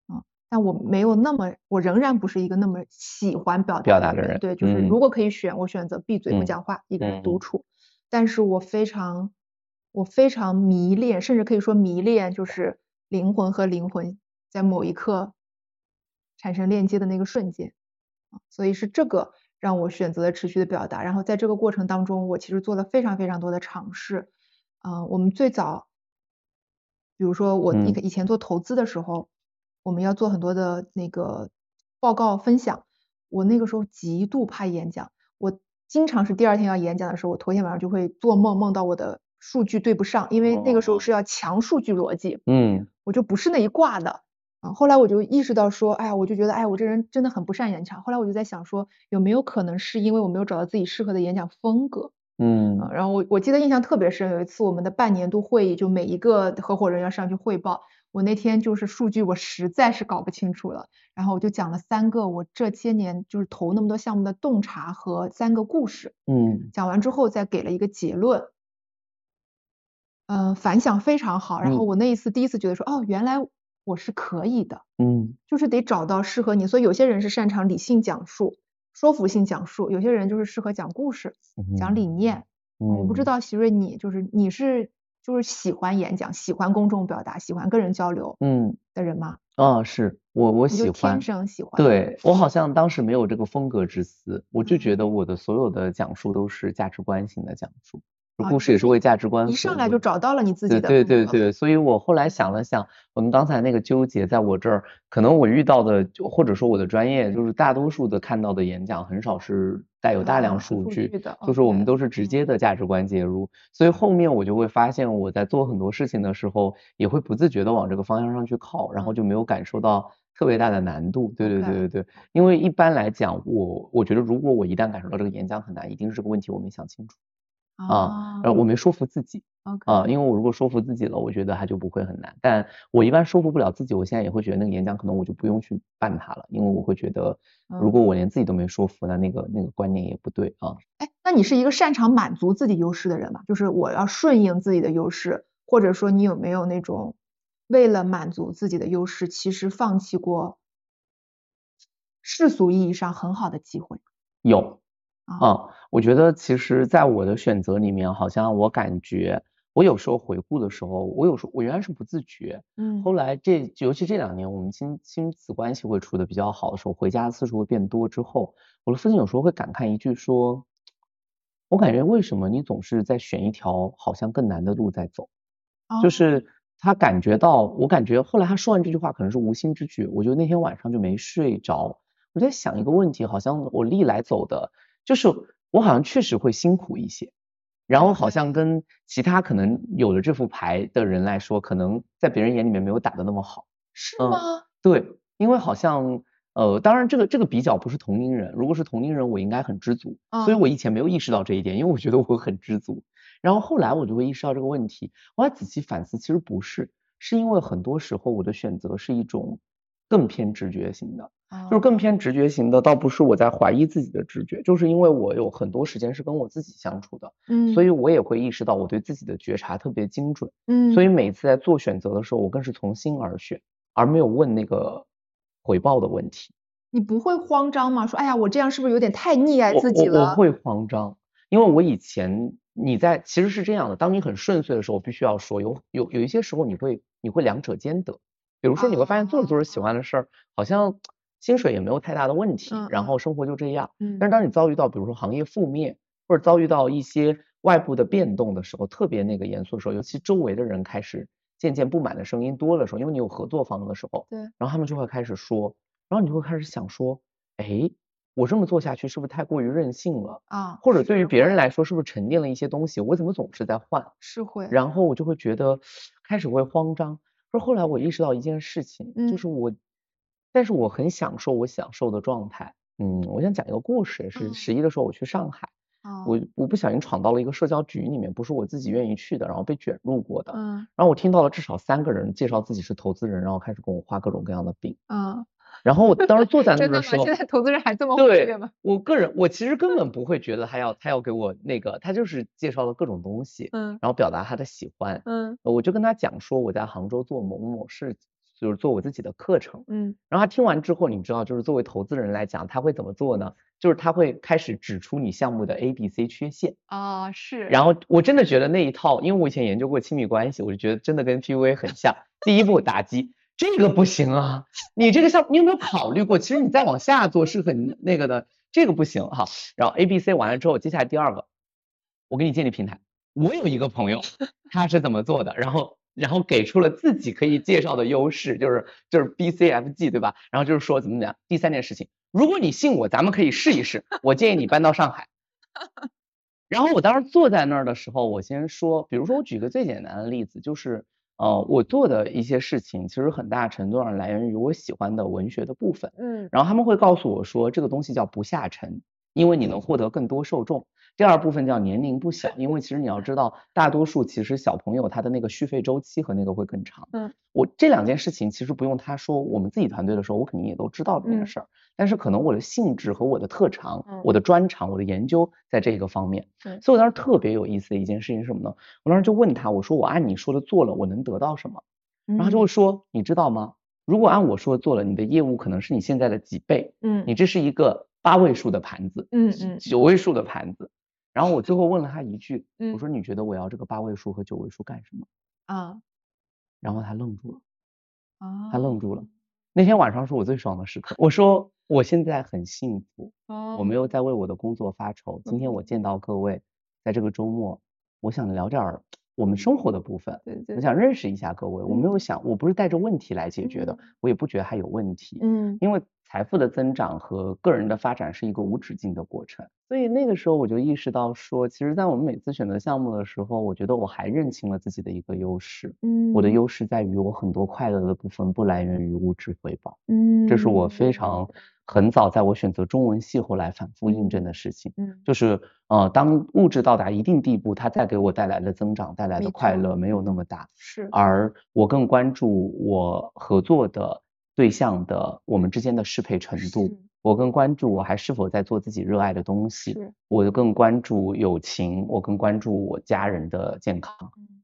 嗯，但我没有那么，我仍然不是一个那么喜欢表表达的人，对，就是如果可以选，我选择闭嘴不讲话，一个人独处，但是我非常，我非常迷恋，甚至可以说迷恋，就是灵魂和灵魂在某一刻。产生链接的那个瞬间，所以是这个让我选择了持续的表达。然后在这个过程当中，我其实做了非常非常多的尝试。啊，我们最早，比如说我以以前做投资的时候，我们要做很多的那个报告分享。我那个时候极度怕演讲，我经常是第二天要演讲的时候，我头天晚上就会做梦，梦到我的数据对不上，因为那个时候是要强数据逻辑，嗯，我就不是那一挂的。啊，后来我就意识到说，哎呀，我就觉得，哎，我这人真的很不善演讲。后来我就在想说，有没有可能是因为我没有找到自己适合的演讲风格？嗯，然后我我记得印象特别深，有一次我们的半年度会议，就每一个合伙人要上去汇报，我那天就是数据我实在是搞不清楚了，然后我就讲了三个我这些年就是投那么多项目的洞察和三个故事。嗯，讲完之后再给了一个结论，嗯，反响非常好。然后我那一次第一次觉得说，哦，原来。我是可以的，嗯，就是得找到适合你。所以有些人是擅长理性讲述、说服性讲述，有些人就是适合讲故事、讲理念。我不知道席瑞你就是你是就是喜欢演讲、喜欢公众表达、喜欢跟人交流，嗯的人吗？啊，是我我喜欢，天生喜欢。对我好像当时没有这个风格之思，我就觉得我的所有的讲述都是价值观性的讲述。故事也是为价值观，一上来就找到了你自己的。对对对，所以我后来想了想，我们刚才那个纠结，在我这儿，可能我遇到的，或者说我的专业，就是大多数的看到的演讲，很少是带有大量数据的，就是我们都是直接的价值观介入，所以后面我就会发现，我在做很多事情的时候，也会不自觉的往这个方向上去靠，然后就没有感受到特别大的难度。对对对对对，因为一般来讲，我我觉得如果我一旦感受到这个演讲很难，一定是这个问题我没想清楚。啊，呃，我没说服自己，啊，因为我如果说服自己了，我觉得它就不会很难。但我一般说服不了自己，我现在也会觉得那个演讲可能我就不用去办它了，因为我会觉得，如果我连自己都没说服，那那个那个观念也不对啊。哎，那你是一个擅长满足自己优势的人吗？就是我要顺应自己的优势，或者说你有没有那种为了满足自己的优势，其实放弃过世俗意义上很好的机会？有啊，我觉得其实在我的选择里面，好像我感觉。我有时候回顾的时候，我有时候我原来是不自觉，嗯，后来这尤其这两年我们亲亲子关系会处的比较好的时候，回家的次数会变多之后，我的父亲有时候会感叹一句说，我感觉为什么你总是在选一条好像更难的路在走，就是他感觉到，我感觉后来他说完这句话可能是无心之举，我就那天晚上就没睡着，我在想一个问题，好像我历来走的，就是我好像确实会辛苦一些。然后好像跟其他可能有了这副牌的人来说，可能在别人眼里面没有打的那么好，是吗？对，因为好像呃，当然这个这个比较不是同龄人，如果是同龄人，我应该很知足，所以我以前没有意识到这一点，因为我觉得我很知足。然后后来我就会意识到这个问题，我仔细反思，其实不是，是因为很多时候我的选择是一种更偏直觉型的。就是更偏直觉型的，倒不是我在怀疑自己的直觉，就是因为我有很多时间是跟我自己相处的，嗯，所以我也会意识到我对自己的觉察特别精准，嗯，所以每次在做选择的时候，我更是从心而选，而没有问那个回报的问题。你不会慌张吗？说，哎呀，我这样是不是有点太溺爱自己了？我会慌张，因为我以前你在其实是这样的，当你很顺遂的时候，我必须要说，有有有一些时候你会你会两者兼得，比如说你会发现做着做着喜欢的事儿，好像。薪水也没有太大的问题，然后生活就这样。嗯，但是当你遭遇到比如说行业覆灭，或者遭遇到一些外部的变动的时候，特别那个严肃的时候，尤其周围的人开始渐渐不满的声音多的时候，因为你有合作方的时候，对，然后他们就会开始说，然后你就会开始想说，哎，我这么做下去是不是太过于任性了啊？或者对于别人来说是不是沉淀了一些东西？我怎么总是在换？是会。然后我就会觉得开始会慌张。说后来我意识到一件事情，就是我。但是我很享受我享受的状态，嗯，我想讲一个故事，是十一的时候我去上海，我我不小心闯到了一个社交局里面，不是我自己愿意去的，然后被卷入过的，嗯，然后我听到了至少三个人介绍自己是投资人，然后开始跟我画各种各样的饼，嗯，然后我当时坐在 那的时候，现在投资人还这么对吗？我个人我其实根本不会觉得他要他要给我那个，他就是介绍了各种东西，嗯，然后表达他的喜欢，嗯，我就跟他讲说我在杭州做某某某事。就是做我自己的课程，嗯，然后他听完之后，你知道，就是作为投资人来讲，他会怎么做呢？就是他会开始指出你项目的 A、B、C 缺陷啊，是。然后我真的觉得那一套，因为我以前研究过亲密关系，我就觉得真的跟 PUA 很像。第一步打击，这个不行啊，你这个项，你有没有考虑过？其实你再往下做是很那个的，这个不行哈。然后 A、B、C 完了之后，接下来第二个，我给你建立平台。我有一个朋友，他是怎么做的？然后。然后给出了自己可以介绍的优势，就是就是 B C F G 对吧？然后就是说怎么讲？第三件事情，如果你信我，咱们可以试一试。我建议你搬到上海。然后我当时坐在那儿的时候，我先说，比如说我举个最简单的例子，就是呃，我做的一些事情，其实很大程度上来源于我喜欢的文学的部分。嗯。然后他们会告诉我说，这个东西叫不下沉，因为你能获得更多受众。第二部分叫年龄不小，因为其实你要知道，大多数其实小朋友他的那个续费周期和那个会更长。嗯，我这两件事情其实不用他说，我们自己团队的时候，我肯定也都知道这件事儿。但是可能我的性质和我的特长、我的专长、我的研究在这个方面。所以我当时特别有意思的一件事情是什么呢？我当时就问他，我说我按你说的做了，我能得到什么？然后他就会说，你知道吗？如果按我说的做了，你的业务可能是你现在的几倍。嗯，你这是一个八位数的盘子。嗯嗯，九位数的盘子。然后我最后问了他一句，我说你觉得我要这个八位数和九位数干什么？啊，然后他愣住了，啊，他愣住了。那天晚上是我最爽的时刻。我说我现在很幸福，我没有在为我的工作发愁。今天我见到各位，在这个周末，我想聊点儿我们生活的部分，我想认识一下各位。我没有想，我不是带着问题来解决的，我也不觉得还有问题。嗯，因为。财富的增长和个人的发展是一个无止境的过程，所以那个时候我就意识到说，其实，在我们每次选择项目的时候，我觉得我还认清了自己的一个优势。嗯，我的优势在于我很多快乐的部分不来源于物质回报。嗯，这是我非常很早在我选择中文系后来反复印证的事情。嗯，就是呃，当物质到达一定地步，它再给我带来的增长带来的快乐没有那么大。是，而我更关注我合作的。对象的我们之间的适配程度，我更关注我还是否在做自己热爱的东西，我更关注友情，我更关注我家人的健康，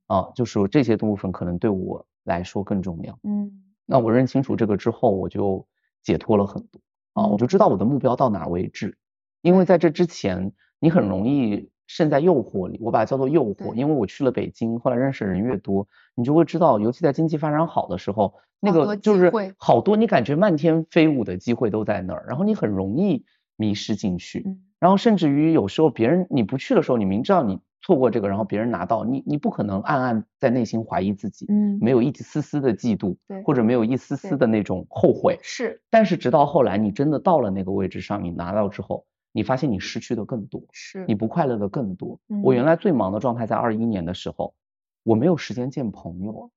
啊，就是这些部分可能对我来说更重要。嗯，那我认清楚这个之后，我就解脱了很多。啊，我就知道我的目标到哪为止，因为在这之前你很容易陷在诱惑里，我把它叫做诱惑，因为我去了北京，后来认识人越多，你就会知道，尤其在经济发展好的时候，那个就是好多你感觉漫天飞舞的机会都在那儿，然后你很容易迷失进去，然后甚至于有时候别人你不去的时候，你明知道你。错过这个，然后别人拿到你，你不可能暗暗在内心怀疑自己，嗯，没有一丝丝的嫉妒，对，或者没有一丝丝的那种后悔，是。但是直到后来，你真的到了那个位置上，你拿到之后，你发现你失去的更多，是，你不快乐的更多。我原来最忙的状态在二一年的时候，我没有时间见朋友，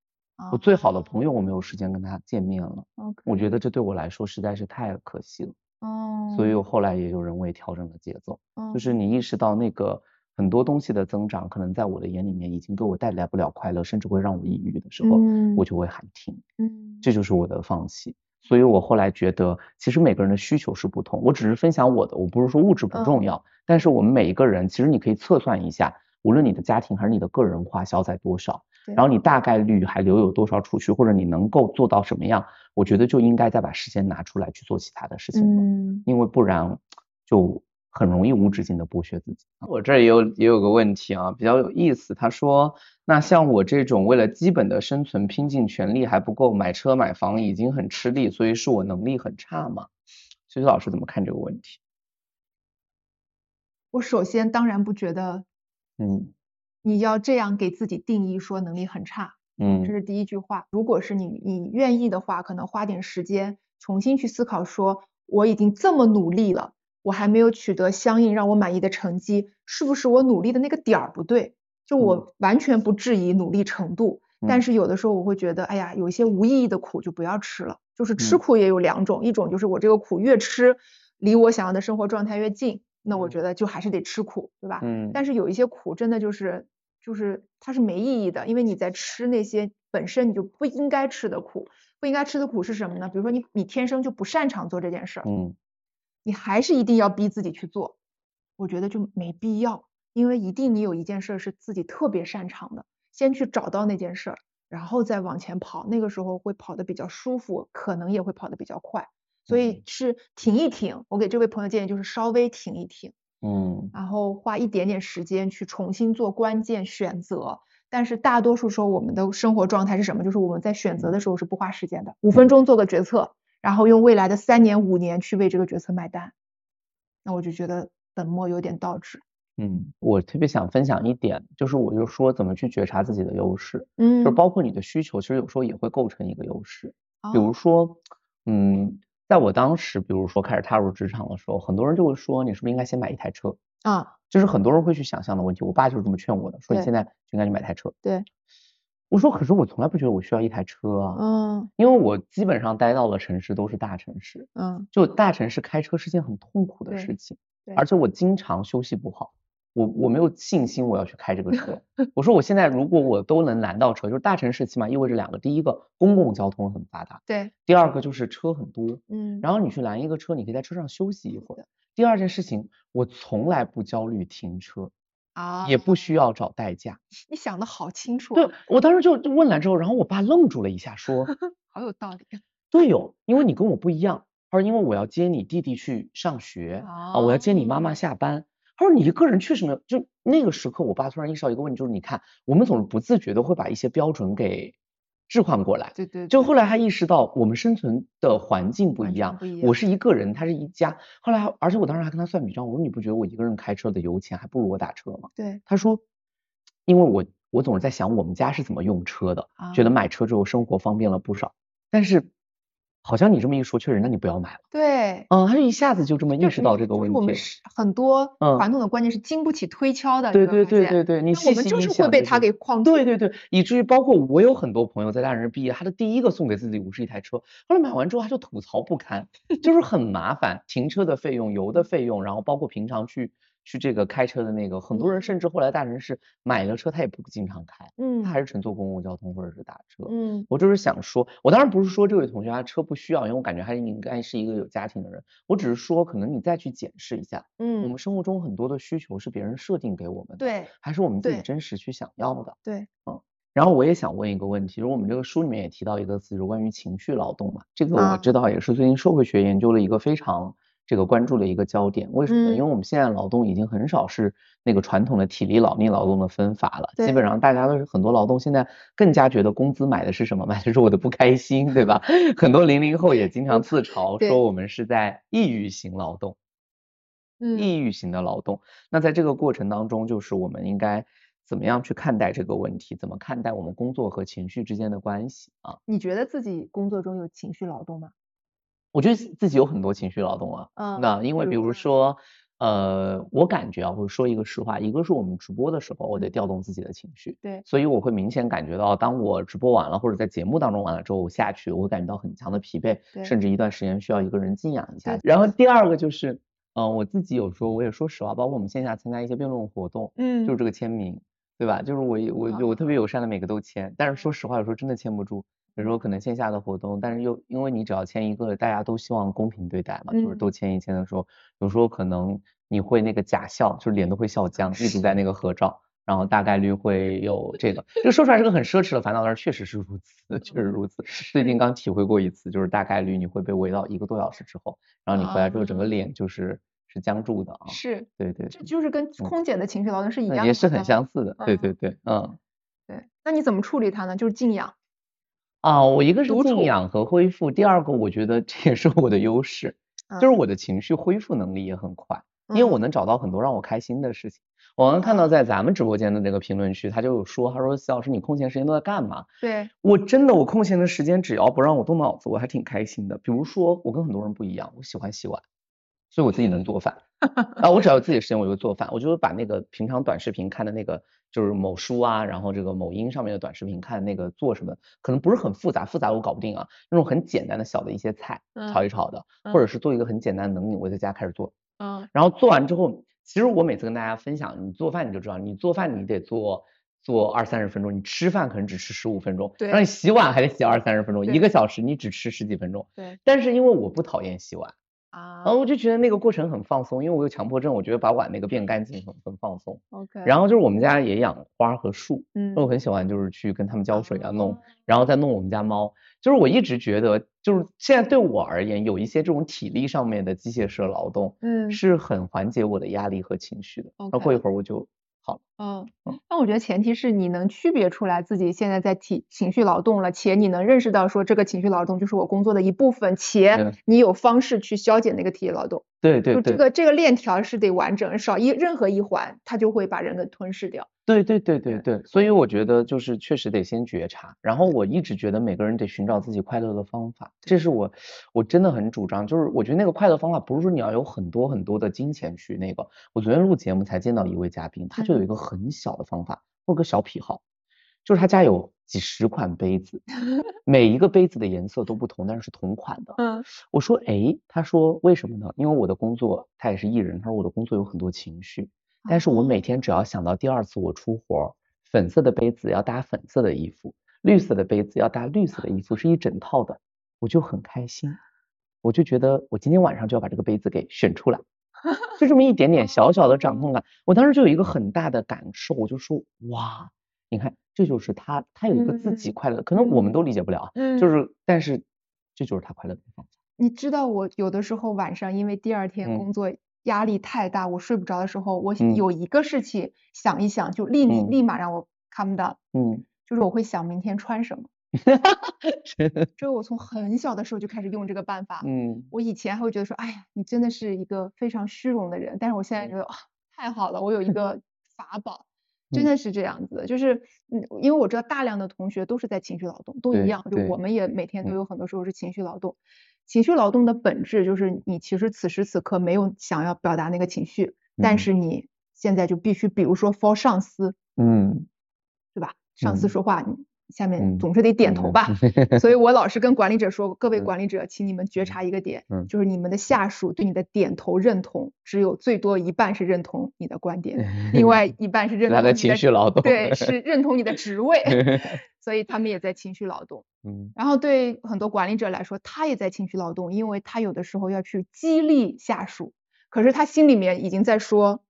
我最好的朋友我没有时间跟他见面了我觉得这对我来说实在是太可惜了，哦，所以我后来也就人为调整了节奏，就是你意识到那个。很多东西的增长，可能在我的眼里面已经给我带来不了快乐，甚至会让我抑郁的时候，我就会喊停。嗯，这就是我的放弃。所以我后来觉得，其实每个人的需求是不同。我只是分享我的，我不是说物质不重要，但是我们每一个人，其实你可以测算一下，无论你的家庭还是你的个人花销在多少，然后你大概率还留有多少储蓄，或者你能够做到什么样，我觉得就应该再把时间拿出来去做其他的事情了。嗯，因为不然就。很容易无止境的剥削自己。我这儿也有也有个问题啊，比较有意思。他说，那像我这种为了基本的生存拼尽全力还不够，买车买房已经很吃力，所以是我能力很差吗？崔崔老师怎么看这个问题？我首先当然不觉得，嗯，你要这样给自己定义说能力很差，嗯，这是第一句话。如果是你你愿意的话，可能花点时间重新去思考，说我已经这么努力了。我还没有取得相应让我满意的成绩，是不是我努力的那个点儿不对？就我完全不质疑努力程度，但是有的时候我会觉得，哎呀，有一些无意义的苦就不要吃了。就是吃苦也有两种，一种就是我这个苦越吃，离我想要的生活状态越近，那我觉得就还是得吃苦，对吧？嗯。但是有一些苦真的就是就是它是没意义的，因为你在吃那些本身你就不应该吃的苦，不应该吃的苦是什么呢？比如说你你天生就不擅长做这件事儿，嗯。你还是一定要逼自己去做，我觉得就没必要，因为一定你有一件事是自己特别擅长的，先去找到那件事，然后再往前跑，那个时候会跑得比较舒服，可能也会跑得比较快。所以是停一停，我给这位朋友建议就是稍微停一停，嗯，然后花一点点时间去重新做关键选择。但是大多数时候我们的生活状态是什么？就是我们在选择的时候是不花时间的，五分钟做个决策。然后用未来的三年五年去为这个决策买单，那我就觉得本末有点倒置。嗯，我特别想分享一点，就是我就说怎么去觉察自己的优势，嗯，就包括你的需求，其实有时候也会构成一个优势。比如说，嗯，在我当时，比如说开始踏入职场的时候，很多人就会说你是不是应该先买一台车啊？就是很多人会去想象的问题。我爸就是这么劝我的，说你现在就应该去买台车。对。我说，可是我从来不觉得我需要一台车啊，嗯，因为我基本上待到的城市都是大城市，嗯，就大城市开车是件很痛苦的事情，对，而且我经常休息不好，我我没有信心我要去开这个车。我说我现在如果我都能拦到车，就是大城市起码意味着两个，第一个公共交通很发达，对，第二个就是车很多，嗯，然后你去拦一个车，你可以在车上休息一会儿。第二件事情，我从来不焦虑停车。啊，也不需要找代驾。你想的好清楚。对，我当时就问了之后，然后我爸愣住了一下，说：好有道理。对哦，因为你跟我不一样。他说，因为我要接你弟弟去上学啊，我要接你妈妈下班。他说，你一个人确实没有。就那个时刻，我爸突然意识到一个问题，就是你看，我们总是不自觉的会把一些标准给。置换过来，对对，就后来他意识到我们生存的环境不一样，我是一个人，他是一家。后来，而且我当时还跟他算笔账，我说你不觉得我一个人开车的油钱还不如我打车吗？对，他说，因为我我总是在想我们家是怎么用车的，觉得买车之后生活方便了不少，但是。好像你这么一说，确实，那你不要买了。对，嗯，他就一下子就这么意识到这个问题。我们是很多传统的观念是经不起推敲的。对对对对对，你我们就是会被他给框住。对对对，以至于包括我有很多朋友在大城市毕业，他的第一个送给自己礼物是一台车，后来买完之后他就吐槽不堪，就是很麻烦，停车的费用、油的费用，然后包括平常去。去这个开车的那个，很多人甚至后来大城市买了车，他也不经常开，嗯，他还是乘坐公共交通或者是打车，嗯，我就是想说，我当然不是说这位同学他车不需要，因为我感觉他应该是一个有家庭的人，我只是说可能你再去检视一下，嗯，我们生活中很多的需求是别人设定给我们的，对，还是我们自己真实去想要的，对，嗯，然后我也想问一个问题，就是我们这个书里面也提到一个词，就是关于情绪劳动嘛。这个我知道也是最近社会学研究了一个非常这个关注的一个焦点。为什么呢？因为我们现在劳动已经很少是那个传统的体力劳力劳动的分法了，基本上大家都是很多劳动现在更加觉得工资买的是什么？买的是我的不开心，对吧？很多零零后也经常自嘲说我们是在抑郁型劳动，抑郁型的劳动。那在这个过程当中，就是我们应该。怎么样去看待这个问题？怎么看待我们工作和情绪之间的关系啊？你觉得自己工作中有情绪劳动吗？我觉得自己有很多情绪劳动啊。嗯。那因为比如说，呃，我感觉啊，或者说一个实话，一个是我们直播的时候，我得调动自己的情绪。对。所以我会明显感觉到，当我直播完了，或者在节目当中完了之后，我下去，我会感觉到很强的疲惫，甚至一段时间需要一个人静养一下。然后第二个就是，嗯，我自己有时候我也说实话，包括我们线下参加一些辩论活动，嗯，就是这个签名。对吧？就是我我我特别友善的，每个都签。但是说实话，有时候真的签不住。有时候可能线下的活动，但是又因为你只要签一个，大家都希望公平对待嘛，就是都签一签的时候，有时候可能你会那个假笑，就是脸都会笑僵，一直在那个合照，然后大概率会有这个。这个说出来是个很奢侈的烦恼，但是确实是如此，确实如此。最近刚体会过一次，就是大概率你会被围到一个多小时之后，然后你回来之后整个脸就是。是僵住的啊，是对对，这就是跟空姐的情绪劳动是一样的，也是很相似的，对对对，嗯，对，那你怎么处理它呢？就是静养啊，我一个是静养和恢复，第二个我觉得这也是我的优势，就是我的情绪恢复能力也很快，因为我能找到很多让我开心的事情。我刚看到在咱们直播间的那个评论区，他就有说，他说肖老师你空闲时间都在干嘛？对我真的我空闲的时间只要不让我动脑子，我还挺开心的。比如说我跟很多人不一样，我喜欢洗碗。所以我自己能做饭，啊，我只要有自己的时间，我就做饭。我就把那个平常短视频看的那个，就是某书啊，然后这个某音上面的短视频看那个做什么，可能不是很复杂，复杂我搞不定啊。那种很简单的小的一些菜，炒一炒的，或者是做一个很简单的冷饮，我在家开始做。嗯。然后做完之后，其实我每次跟大家分享，你做饭你就知道，你做饭你得做做二三十分钟，你吃饭可能只吃十五分钟，对。然后你洗碗还得洗二三十分钟，一个小时你只吃十几分钟，对。但是因为我不讨厌洗碗。啊，然后我就觉得那个过程很放松，因为我有强迫症，我觉得把碗那个变干净很很放松。OK。然后就是我们家也养花和树，嗯，我很喜欢就是去跟他们浇水啊弄，然后再弄我们家猫。就是我一直觉得，就是现在对我而言，有一些这种体力上面的机械式劳动，嗯，是很缓解我的压力和情绪的。然后。过一会儿我就。好，嗯，那我觉得前提是你能区别出来自己现在在体情绪劳动了，且你能认识到说这个情绪劳动就是我工作的一部分，且你有方式去消解那个体力劳动。对对对，这个这个链条是得完整，少一任何一环，它就会把人给吞噬掉。对对对对对，所以我觉得就是确实得先觉察，然后我一直觉得每个人得寻找自己快乐的方法，这是我我真的很主张，就是我觉得那个快乐方法不是说你要有很多很多的金钱去那个，我昨天录节目才见到一位嘉宾，他就有一个很小的方法，或个小癖好，就是他家有。几十款杯子，每一个杯子的颜色都不同，但是是同款的。嗯，我说，哎，他说为什么呢？因为我的工作，他也是艺人，他说我的工作有很多情绪，但是我每天只要想到第二次我出活，粉色的杯子要搭粉色的衣服，绿色的杯子要搭绿色的衣服，是一整套的，我就很开心，我就觉得我今天晚上就要把这个杯子给选出来，就这么一点点小小的掌控感，我当时就有一个很大的感受，我就说，哇，你看。这就是他，他有一个自己快乐，可能我们都理解不了啊。就是，但是这就是他快乐的方法。你知道，我有的时候晚上因为第二天工作压力太大，我睡不着的时候，我有一个事情想一想，就立立立马让我 calm down。嗯。就是我会想明天穿什么。哈哈哈。这我从很小的时候就开始用这个办法。嗯。我以前还会觉得说，哎呀，你真的是一个非常虚荣的人，但是我现在觉得，太好了，我有一个法宝。真的是这样子的，就是嗯，因为我知道大量的同学都是在情绪劳动，都一样，就我们也每天都有很多时候是情绪劳动。情绪劳动的本质就是你其实此时此刻没有想要表达那个情绪，但是你现在就必须，比如说 for 上司，嗯，对吧？上司说话你。下面总是得点头吧，所以我老是跟管理者说，各位管理者，请你们觉察一个点，就是你们的下属对你的点头认同，只有最多一半是认同你的观点，另外一半是认同你的情绪劳动，对，是认同你的职位，所以他们也在情绪劳动。嗯，然后对很多管理者来说，他也在情绪劳动，因为他有的时候要去激励下属，可是他心里面已经在说。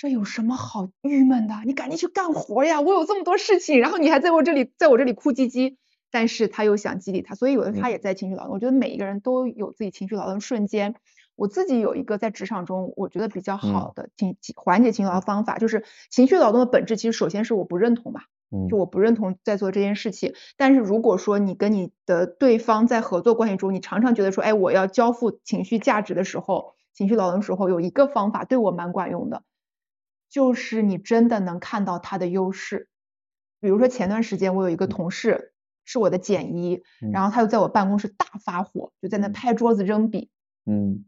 这有什么好郁闷的？你赶紧去干活呀！我有这么多事情，然后你还在我这里，在我这里哭唧唧。但是他又想激励他，所以有的他也在情绪劳动。我觉得每一个人都有自己情绪劳动瞬间。我自己有一个在职场中我觉得比较好的情缓解情绪劳动方法，就是情绪劳动的本质其实首先是我不认同吧，就我不认同在做这件事情。但是如果说你跟你的对方在合作关系中，你常常觉得说，哎，我要交付情绪价值的时候，情绪劳动的时候，有一个方法对我蛮管用的，就是你真的能看到他的优势。比如说前段时间我有一个同事。是我的简一，然后他又在我办公室大发火，就在那拍桌子扔笔。嗯，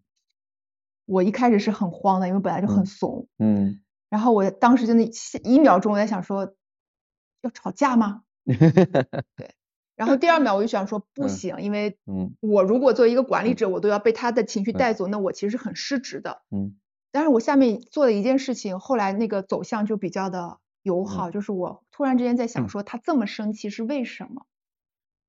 我一开始是很慌的，因为本来就很怂。嗯，然后我当时就那一秒钟我在想说，要吵架吗？对。然后第二秒我就想说 不行，因为我如果作为一个管理者，我都要被他的情绪带走，那我其实是很失职的。嗯。但是我下面做的一件事情，后来那个走向就比较的友好，就是我突然之间在想说，他这么生气是为什么？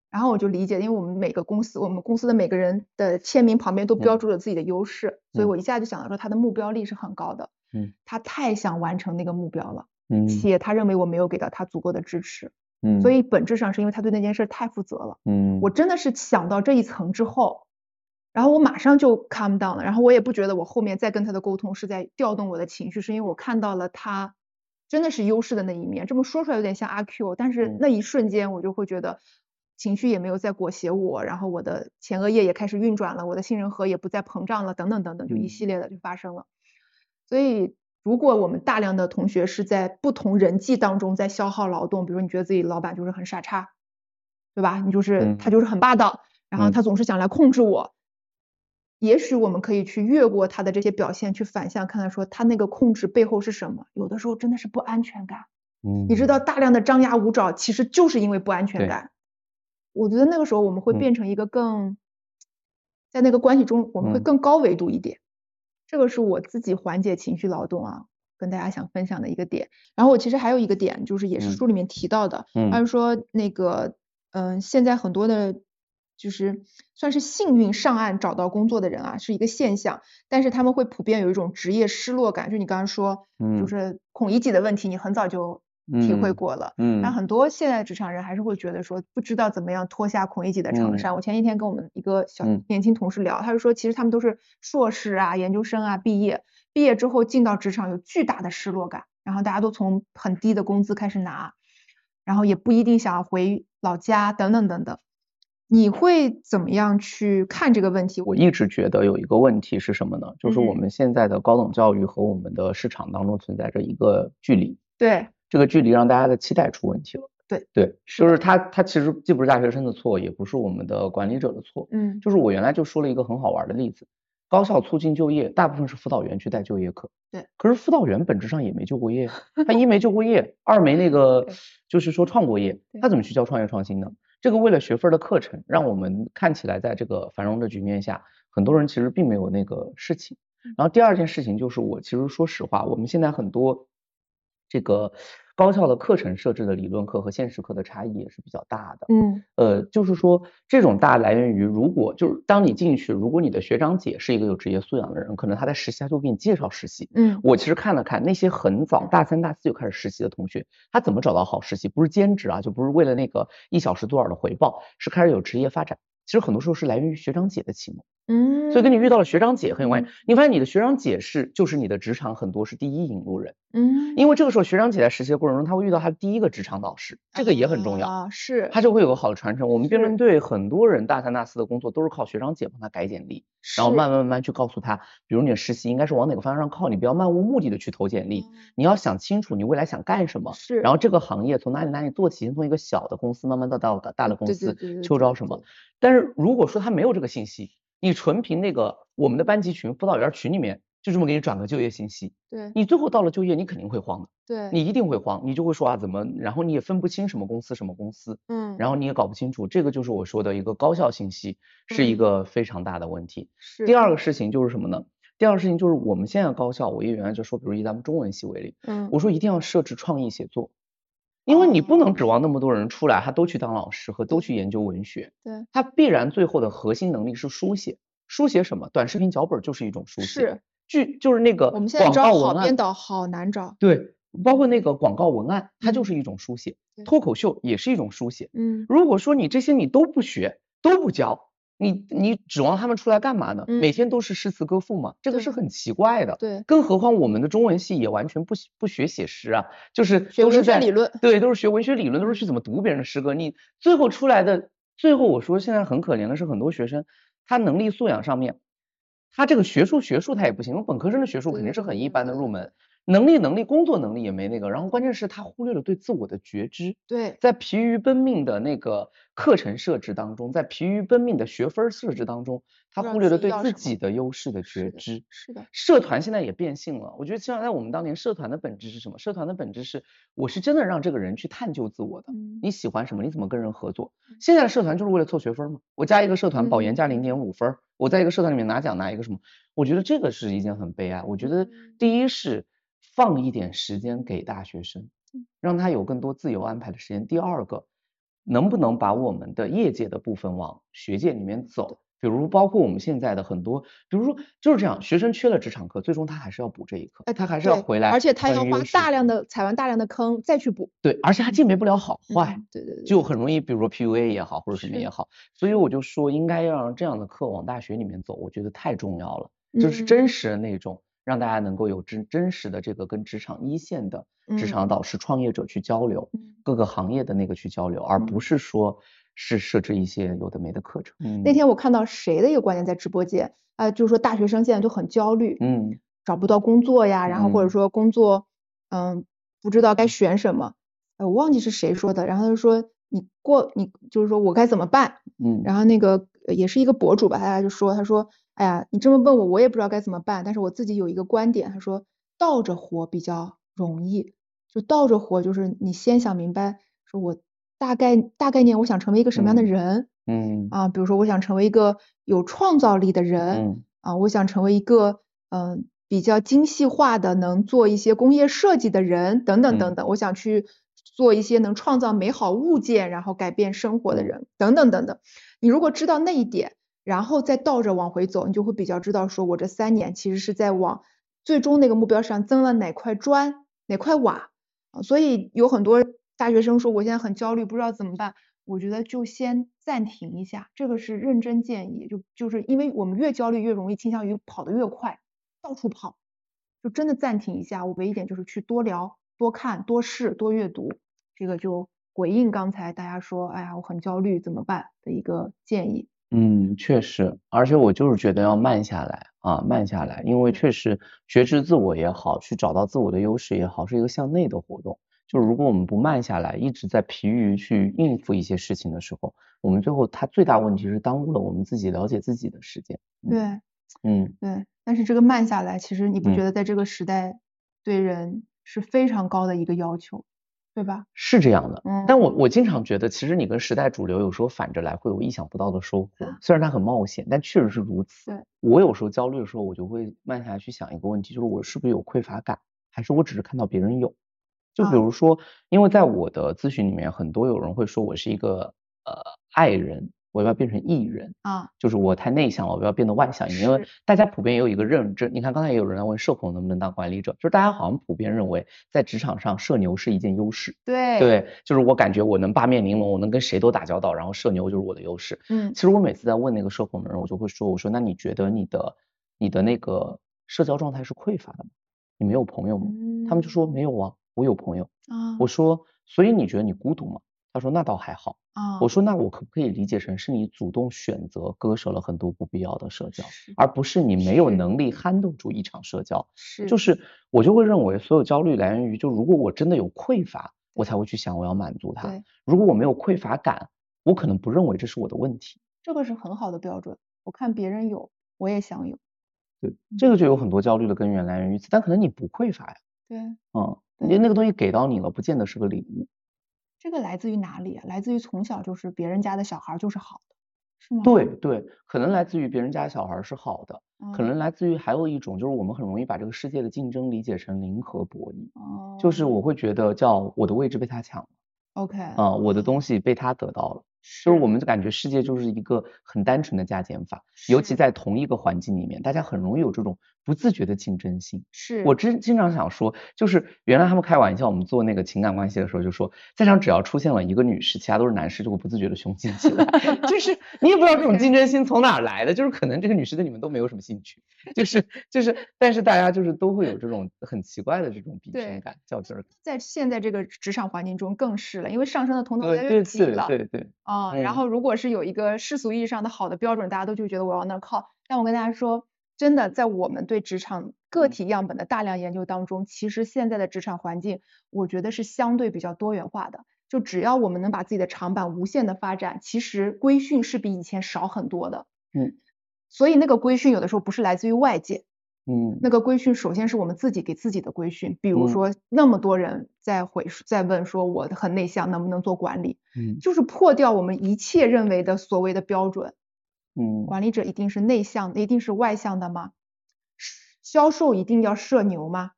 然后我就理解，因为我们每个公司，我们公司的每个人的签名旁边都标注了自己的优势，所以我一下就想到说他的目标力是很高的，嗯，他太想完成那个目标了，嗯，且他认为我没有给到他足够的支持，嗯，所以本质上是因为他对那件事太负责了，嗯，我真的是想到这一层之后，然后我马上就 calm down 了，然后我也不觉得我后面再跟他的沟通是在调动我的情绪，是因为我看到了他真的是优势的那一面，这么说出来有点像阿 Q，但是那一瞬间我就会觉得。情绪也没有在裹挟我，然后我的前额叶也开始运转了，我的杏仁核也不再膨胀了，等等等等，就一系列的就发生了。所以，如果我们大量的同学是在不同人际当中在消耗劳动，比如你觉得自己老板就是很傻叉，对吧？你就是他就是很霸道，然后他总是想来控制我。也许我们可以去越过他的这些表现，去反向看看说他那个控制背后是什么？有的时候真的是不安全感。嗯，你知道大量的张牙舞爪其实就是因为不安全感。我觉得那个时候我们会变成一个更，在那个关系中我们会更高维度一点，这个是我自己缓解情绪劳动啊，跟大家想分享的一个点。然后我其实还有一个点，就是也是书里面提到的，他是说那个，嗯，现在很多的，就是算是幸运上岸找到工作的人啊，是一个现象，但是他们会普遍有一种职业失落感，就你刚刚说，就是孔乙己的问题，你很早就。体会过了，嗯，那很多现在职场人还是会觉得说不知道怎么样脱下孔乙己的长衫。我前几天跟我们一个小年轻同事聊，他就说其实他们都是硕士啊、研究生啊毕业，毕业之后进到职场有巨大的失落感，然后大家都从很低的工资开始拿，然后也不一定想要回老家等等等等。你会怎么样去看这个问题？我一直觉得有一个问题是什么呢？就是我们现在的高等教育和我们的市场当中存在着一个距离。对。这个距离让大家的期待出问题了。对对，就是他他其实既不是大学生的错，也不是我们的管理者的错。嗯，就是我原来就说了一个很好玩的例子，高校促进就业，大部分是辅导员去带就业课。对，可是辅导员本质上也没就过业，他一没就过业，二没那个 就是说创过业，他怎么去教创业创新呢？这个为了学分的课程，让我们看起来在这个繁荣的局面下，很多人其实并没有那个事情。然后第二件事情就是，我其实说实话，我们现在很多这个。高校的课程设置的理论课和现实课的差异也是比较大的。嗯，呃，就是说这种大来源于，如果就是当你进去，如果你的学长姐是一个有职业素养的人，可能他在实习他就给你介绍实习。嗯，我其实看了看那些很早大三大四就开始实习的同学，他怎么找到好实习？不是兼职啊，就不是为了那个一小时多少的回报，是开始有职业发展。其实很多时候是来源于学长姐的启蒙。嗯，所以跟你遇到了学长姐很有关系。你发现你的学长姐是就是你的职场很多是第一引路人。嗯，因为这个时候学长姐在实习的过程中，他会遇到他第一个职场导师，这个也很重要啊。是，他就会有个好的传承。我们辩论队很多人大三大四的工作都是靠学长姐帮他改简历，然后慢慢慢慢去告诉他，比如你的实习应该是往哪个方向上靠，你不要漫无目的的去投简历，你要想清楚你未来想干什么。是，然后这个行业从哪里哪里做起，先从一个小的公司慢慢到到大的公司，秋招什么。但是如果说他没有这个信息，你纯凭那个我们的班级群、辅导员群里面就这么给你转个就业信息，对，你最后到了就业，你肯定会慌的，对，你一定会慌，你就会说啊怎么，然后你也分不清什么公司什么公司，嗯，然后你也搞不清楚，这个就是我说的一个高校信息是一个非常大的问题。是。第二个事情就是什么呢？第二个事情就是我们现在高校，我也原来就说，比如以咱们中文系为例，嗯，我说一定要设置创意写作。因为你不能指望那么多人出来，他都去当老师和都去研究文学，对，他必然最后的核心能力是书写。书写什么？短视频脚本就是一种书写。是。剧就是那个我们现在找好编导好难找。对，包括那个广告文案，它就是一种书写，脱口秀也是一种书写。嗯，如果说你这些你都不学，都不教。你你指望他们出来干嘛呢？每天都是诗词歌赋吗？这个是很奇怪的。对，更何况我们的中文系也完全不不学写诗啊，就是都是在理论，对，都是学文学理论，都是去怎么读别人的诗歌。你最后出来的，最后我说现在很可怜的是很多学生，他能力素养上面，他这个学术学术他也不行，本科生的学术肯定是很一般的入门。能力能力工作能力也没那个，然后关键是他忽略了对自我的觉知。对，在疲于奔命的那个课程设置当中，在疲于奔命的学分设置当中，他忽略了对自己的优势的觉知。是的。社团现在也变性了，我觉得像在我们当年，社团的本质是什么？社团的本质是，我是真的让这个人去探究自我的。你喜欢什么？你怎么跟人合作？现在的社团就是为了凑学分嘛？我加一个社团保研加零点五分，我在一个社团里面拿奖拿一个什么？我觉得这个是一件很悲哀。我觉得第一是。放一点时间给大学生，让他有更多自由安排的时间。第二个，能不能把我们的业界的部分往学界里面走？比如包括我们现在的很多，比如说就是这样，学生缺了职场课，最终他还是要补这一课，他还是要回来，而且他要花大量的踩完大量的坑再去补。对，而且他鉴别不了好坏，对对对，就很容易，比如说 PUA 也好，或者什么也好。所以我就说，应该要让这样的课往大学里面走，我觉得太重要了，就是真实的那种。让大家能够有真真实的这个跟职场一线的职场导师、创业者去交流，各个行业的那个去交流，而不是说是设置一些有的没的课程。那天我看到谁的一个观点在直播间啊，就是说大学生现在都很焦虑，嗯，找不到工作呀，然后或者说工作，嗯，不知道该选什么，我忘记是谁说的，然后他就说你过你就是说我该怎么办，嗯，然后那个也是一个博主吧，他就说他说。哎呀，你这么问我，我也不知道该怎么办。但是我自己有一个观点，他说倒着活比较容易。就倒着活，就是你先想明白，说我大概大概念，我想成为一个什么样的人？嗯啊，比如说我想成为一个有创造力的人，嗯啊，我想成为一个嗯比较精细化的，能做一些工业设计的人，等等等等。我想去做一些能创造美好物件，然后改变生活的人，等等等等。你如果知道那一点。然后再倒着往回走，你就会比较知道，说我这三年其实是在往最终那个目标上增了哪块砖、哪块瓦。所以有很多大学生说，我现在很焦虑，不知道怎么办。我觉得就先暂停一下，这个是认真建议。就就是因为我们越焦虑，越容易倾向于跑得越快，到处跑。就真的暂停一下，我唯一一点就是去多聊、多看、多试、多阅读。这个就回应刚才大家说，哎呀，我很焦虑，怎么办的一个建议。嗯，确实，而且我就是觉得要慢下来啊，慢下来，因为确实觉知自我也好，去找到自我的优势也好，是一个向内的活动。就是如果我们不慢下来，一直在疲于去应付一些事情的时候，我们最后它最大问题是耽误了我们自己了解自己的时间。对，嗯，对。但是这个慢下来，其实你不觉得在这个时代对人是非常高的一个要求？对吧？是这样的，嗯，但我我经常觉得，其实你跟时代主流有时候反着来，会有意想不到的收获。虽然它很冒险，但确实是如此。对，我有时候焦虑的时候，我就会慢下来去想一个问题，就是我是不是有匮乏感，还是我只是看到别人有？就比如说，因为在我的咨询里面，很多有人会说我是一个呃爱人。我要变成艺人啊，就是我太内向了，我要变得外向一点。因为大家普遍也有一个认知，你看刚才也有人在问社恐能不能当管理者，就是大家好像普遍认为在职场上社牛是一件优势。对对，就是我感觉我能八面玲珑，我能跟谁都打交道，然后社牛就是我的优势。嗯，其实我每次在问那个社恐的人，我就会说，我说那你觉得你的你的那个社交状态是匮乏的吗？你没有朋友吗？他们就说没有啊，我有朋友啊。我说所以你觉得你孤独吗？他说那倒还好。啊，我说那我可不可以理解成是你主动选择割舍了很多不必要的社交，而不是你没有能力 handle 住一场社交？是，就是我就会认为所有焦虑来源于，就如果我真的有匮乏，我才会去想我要满足它。如果我没有匮乏感，我可能不认为这是我的问题。这个是很好的标准。我看别人有，我也想有。对，这个就有很多焦虑的根源来源于此，但可能你不匮乏呀。对，嗯，你那个东西给到你了，不见得是个礼物。这个来自于哪里？来自于从小就是别人家的小孩就是好的，是吗？对对，可能来自于别人家小孩是好的，可能来自于还有一种就是我们很容易把这个世界的竞争理解成零和博弈，哦，就是我会觉得叫我的位置被他抢了，OK，啊，我的东西被他得到了，就是我们就感觉世界就是一个很单纯的加减法，尤其在同一个环境里面，大家很容易有这种不自觉的竞争性。是我真经常想说，就是原来他们开玩笑，我们做那个情感关系的时候就说，在场只要出现了一个女士，其他都是男士，就会不自觉的雄竞起来。就是你也不知道这种竞争心从哪来的，就是可能这个女士对你们都没有什么兴趣，就是就是，但是大家就是都会有这种很奇怪的这种比拼感、较劲儿。在现在这个职场环境中更是了，因为上升的通道越来越挤了。对对对。啊，然后如果是有一个世俗意义上的好的标准，大家都就觉得我要那靠。但我跟大家说，真的，在我们对职场个体样本的大量研究当中，其实现在的职场环境，我觉得是相对比较多元化的。就只要我们能把自己的长板无限的发展，其实规训是比以前少很多的。嗯。所以那个规训有的时候不是来自于外界。嗯。那个规训首先是我们自己给自己的规训，比如说那么多人在回在问说我很内向，能不能做管理？嗯。就是破掉我们一切认为的所谓的标准。嗯，管理者一定是内向，一定是外向的吗？销售一定要社牛吗？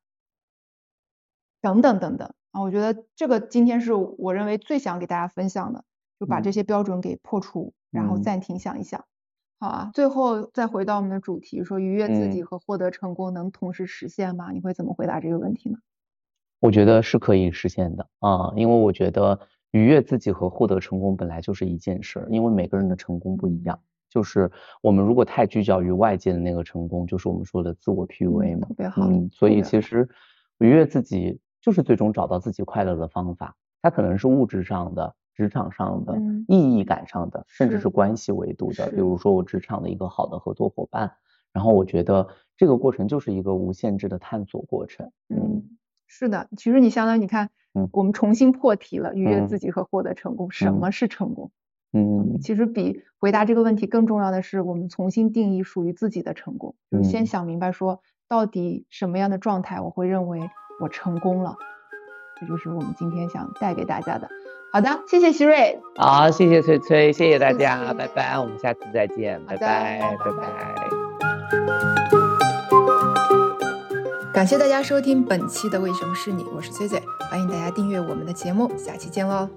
等等等等啊，我觉得这个今天是我认为最想给大家分享的，就把这些标准给破除，然后暂停想一想，好啊。最后再回到我们的主题，说愉悦自己和获得成功能同时实现吗？你会怎么回答这个问题呢？我觉得是可以实现的啊，因为我觉得愉悦自己和获得成功本来就是一件事，因为每个人的成功不一样。就是我们如果太聚焦于外界的那个成功，就是我们说的自我 PUA 嘛。特别好。嗯，所以其实愉悦自己就是最终找到自己快乐的方法。它可能是物质上的、职场上的、意义感上的，甚至是关系维度的。比如说我职场的一个好的合作伙伴，然后我觉得这个过程就是一个无限制的探索过程。嗯，是的。其实你相当于你看，嗯，我们重新破题了，愉悦自己和获得成功，什么是成功？嗯，其实比回答这个问题更重要的是，我们重新定义属于自己的成功，就是先想明白说，到底什么样的状态我会认为我成功了，这就是我们今天想带给大家的。好的，谢谢希瑞，好，谢谢崔崔，谢谢大家，拜拜，我们下次再见，拜拜，拜拜。感谢大家收听本期的为什么是你，我是崔崔，欢迎大家订阅我们的节目，下期见喽。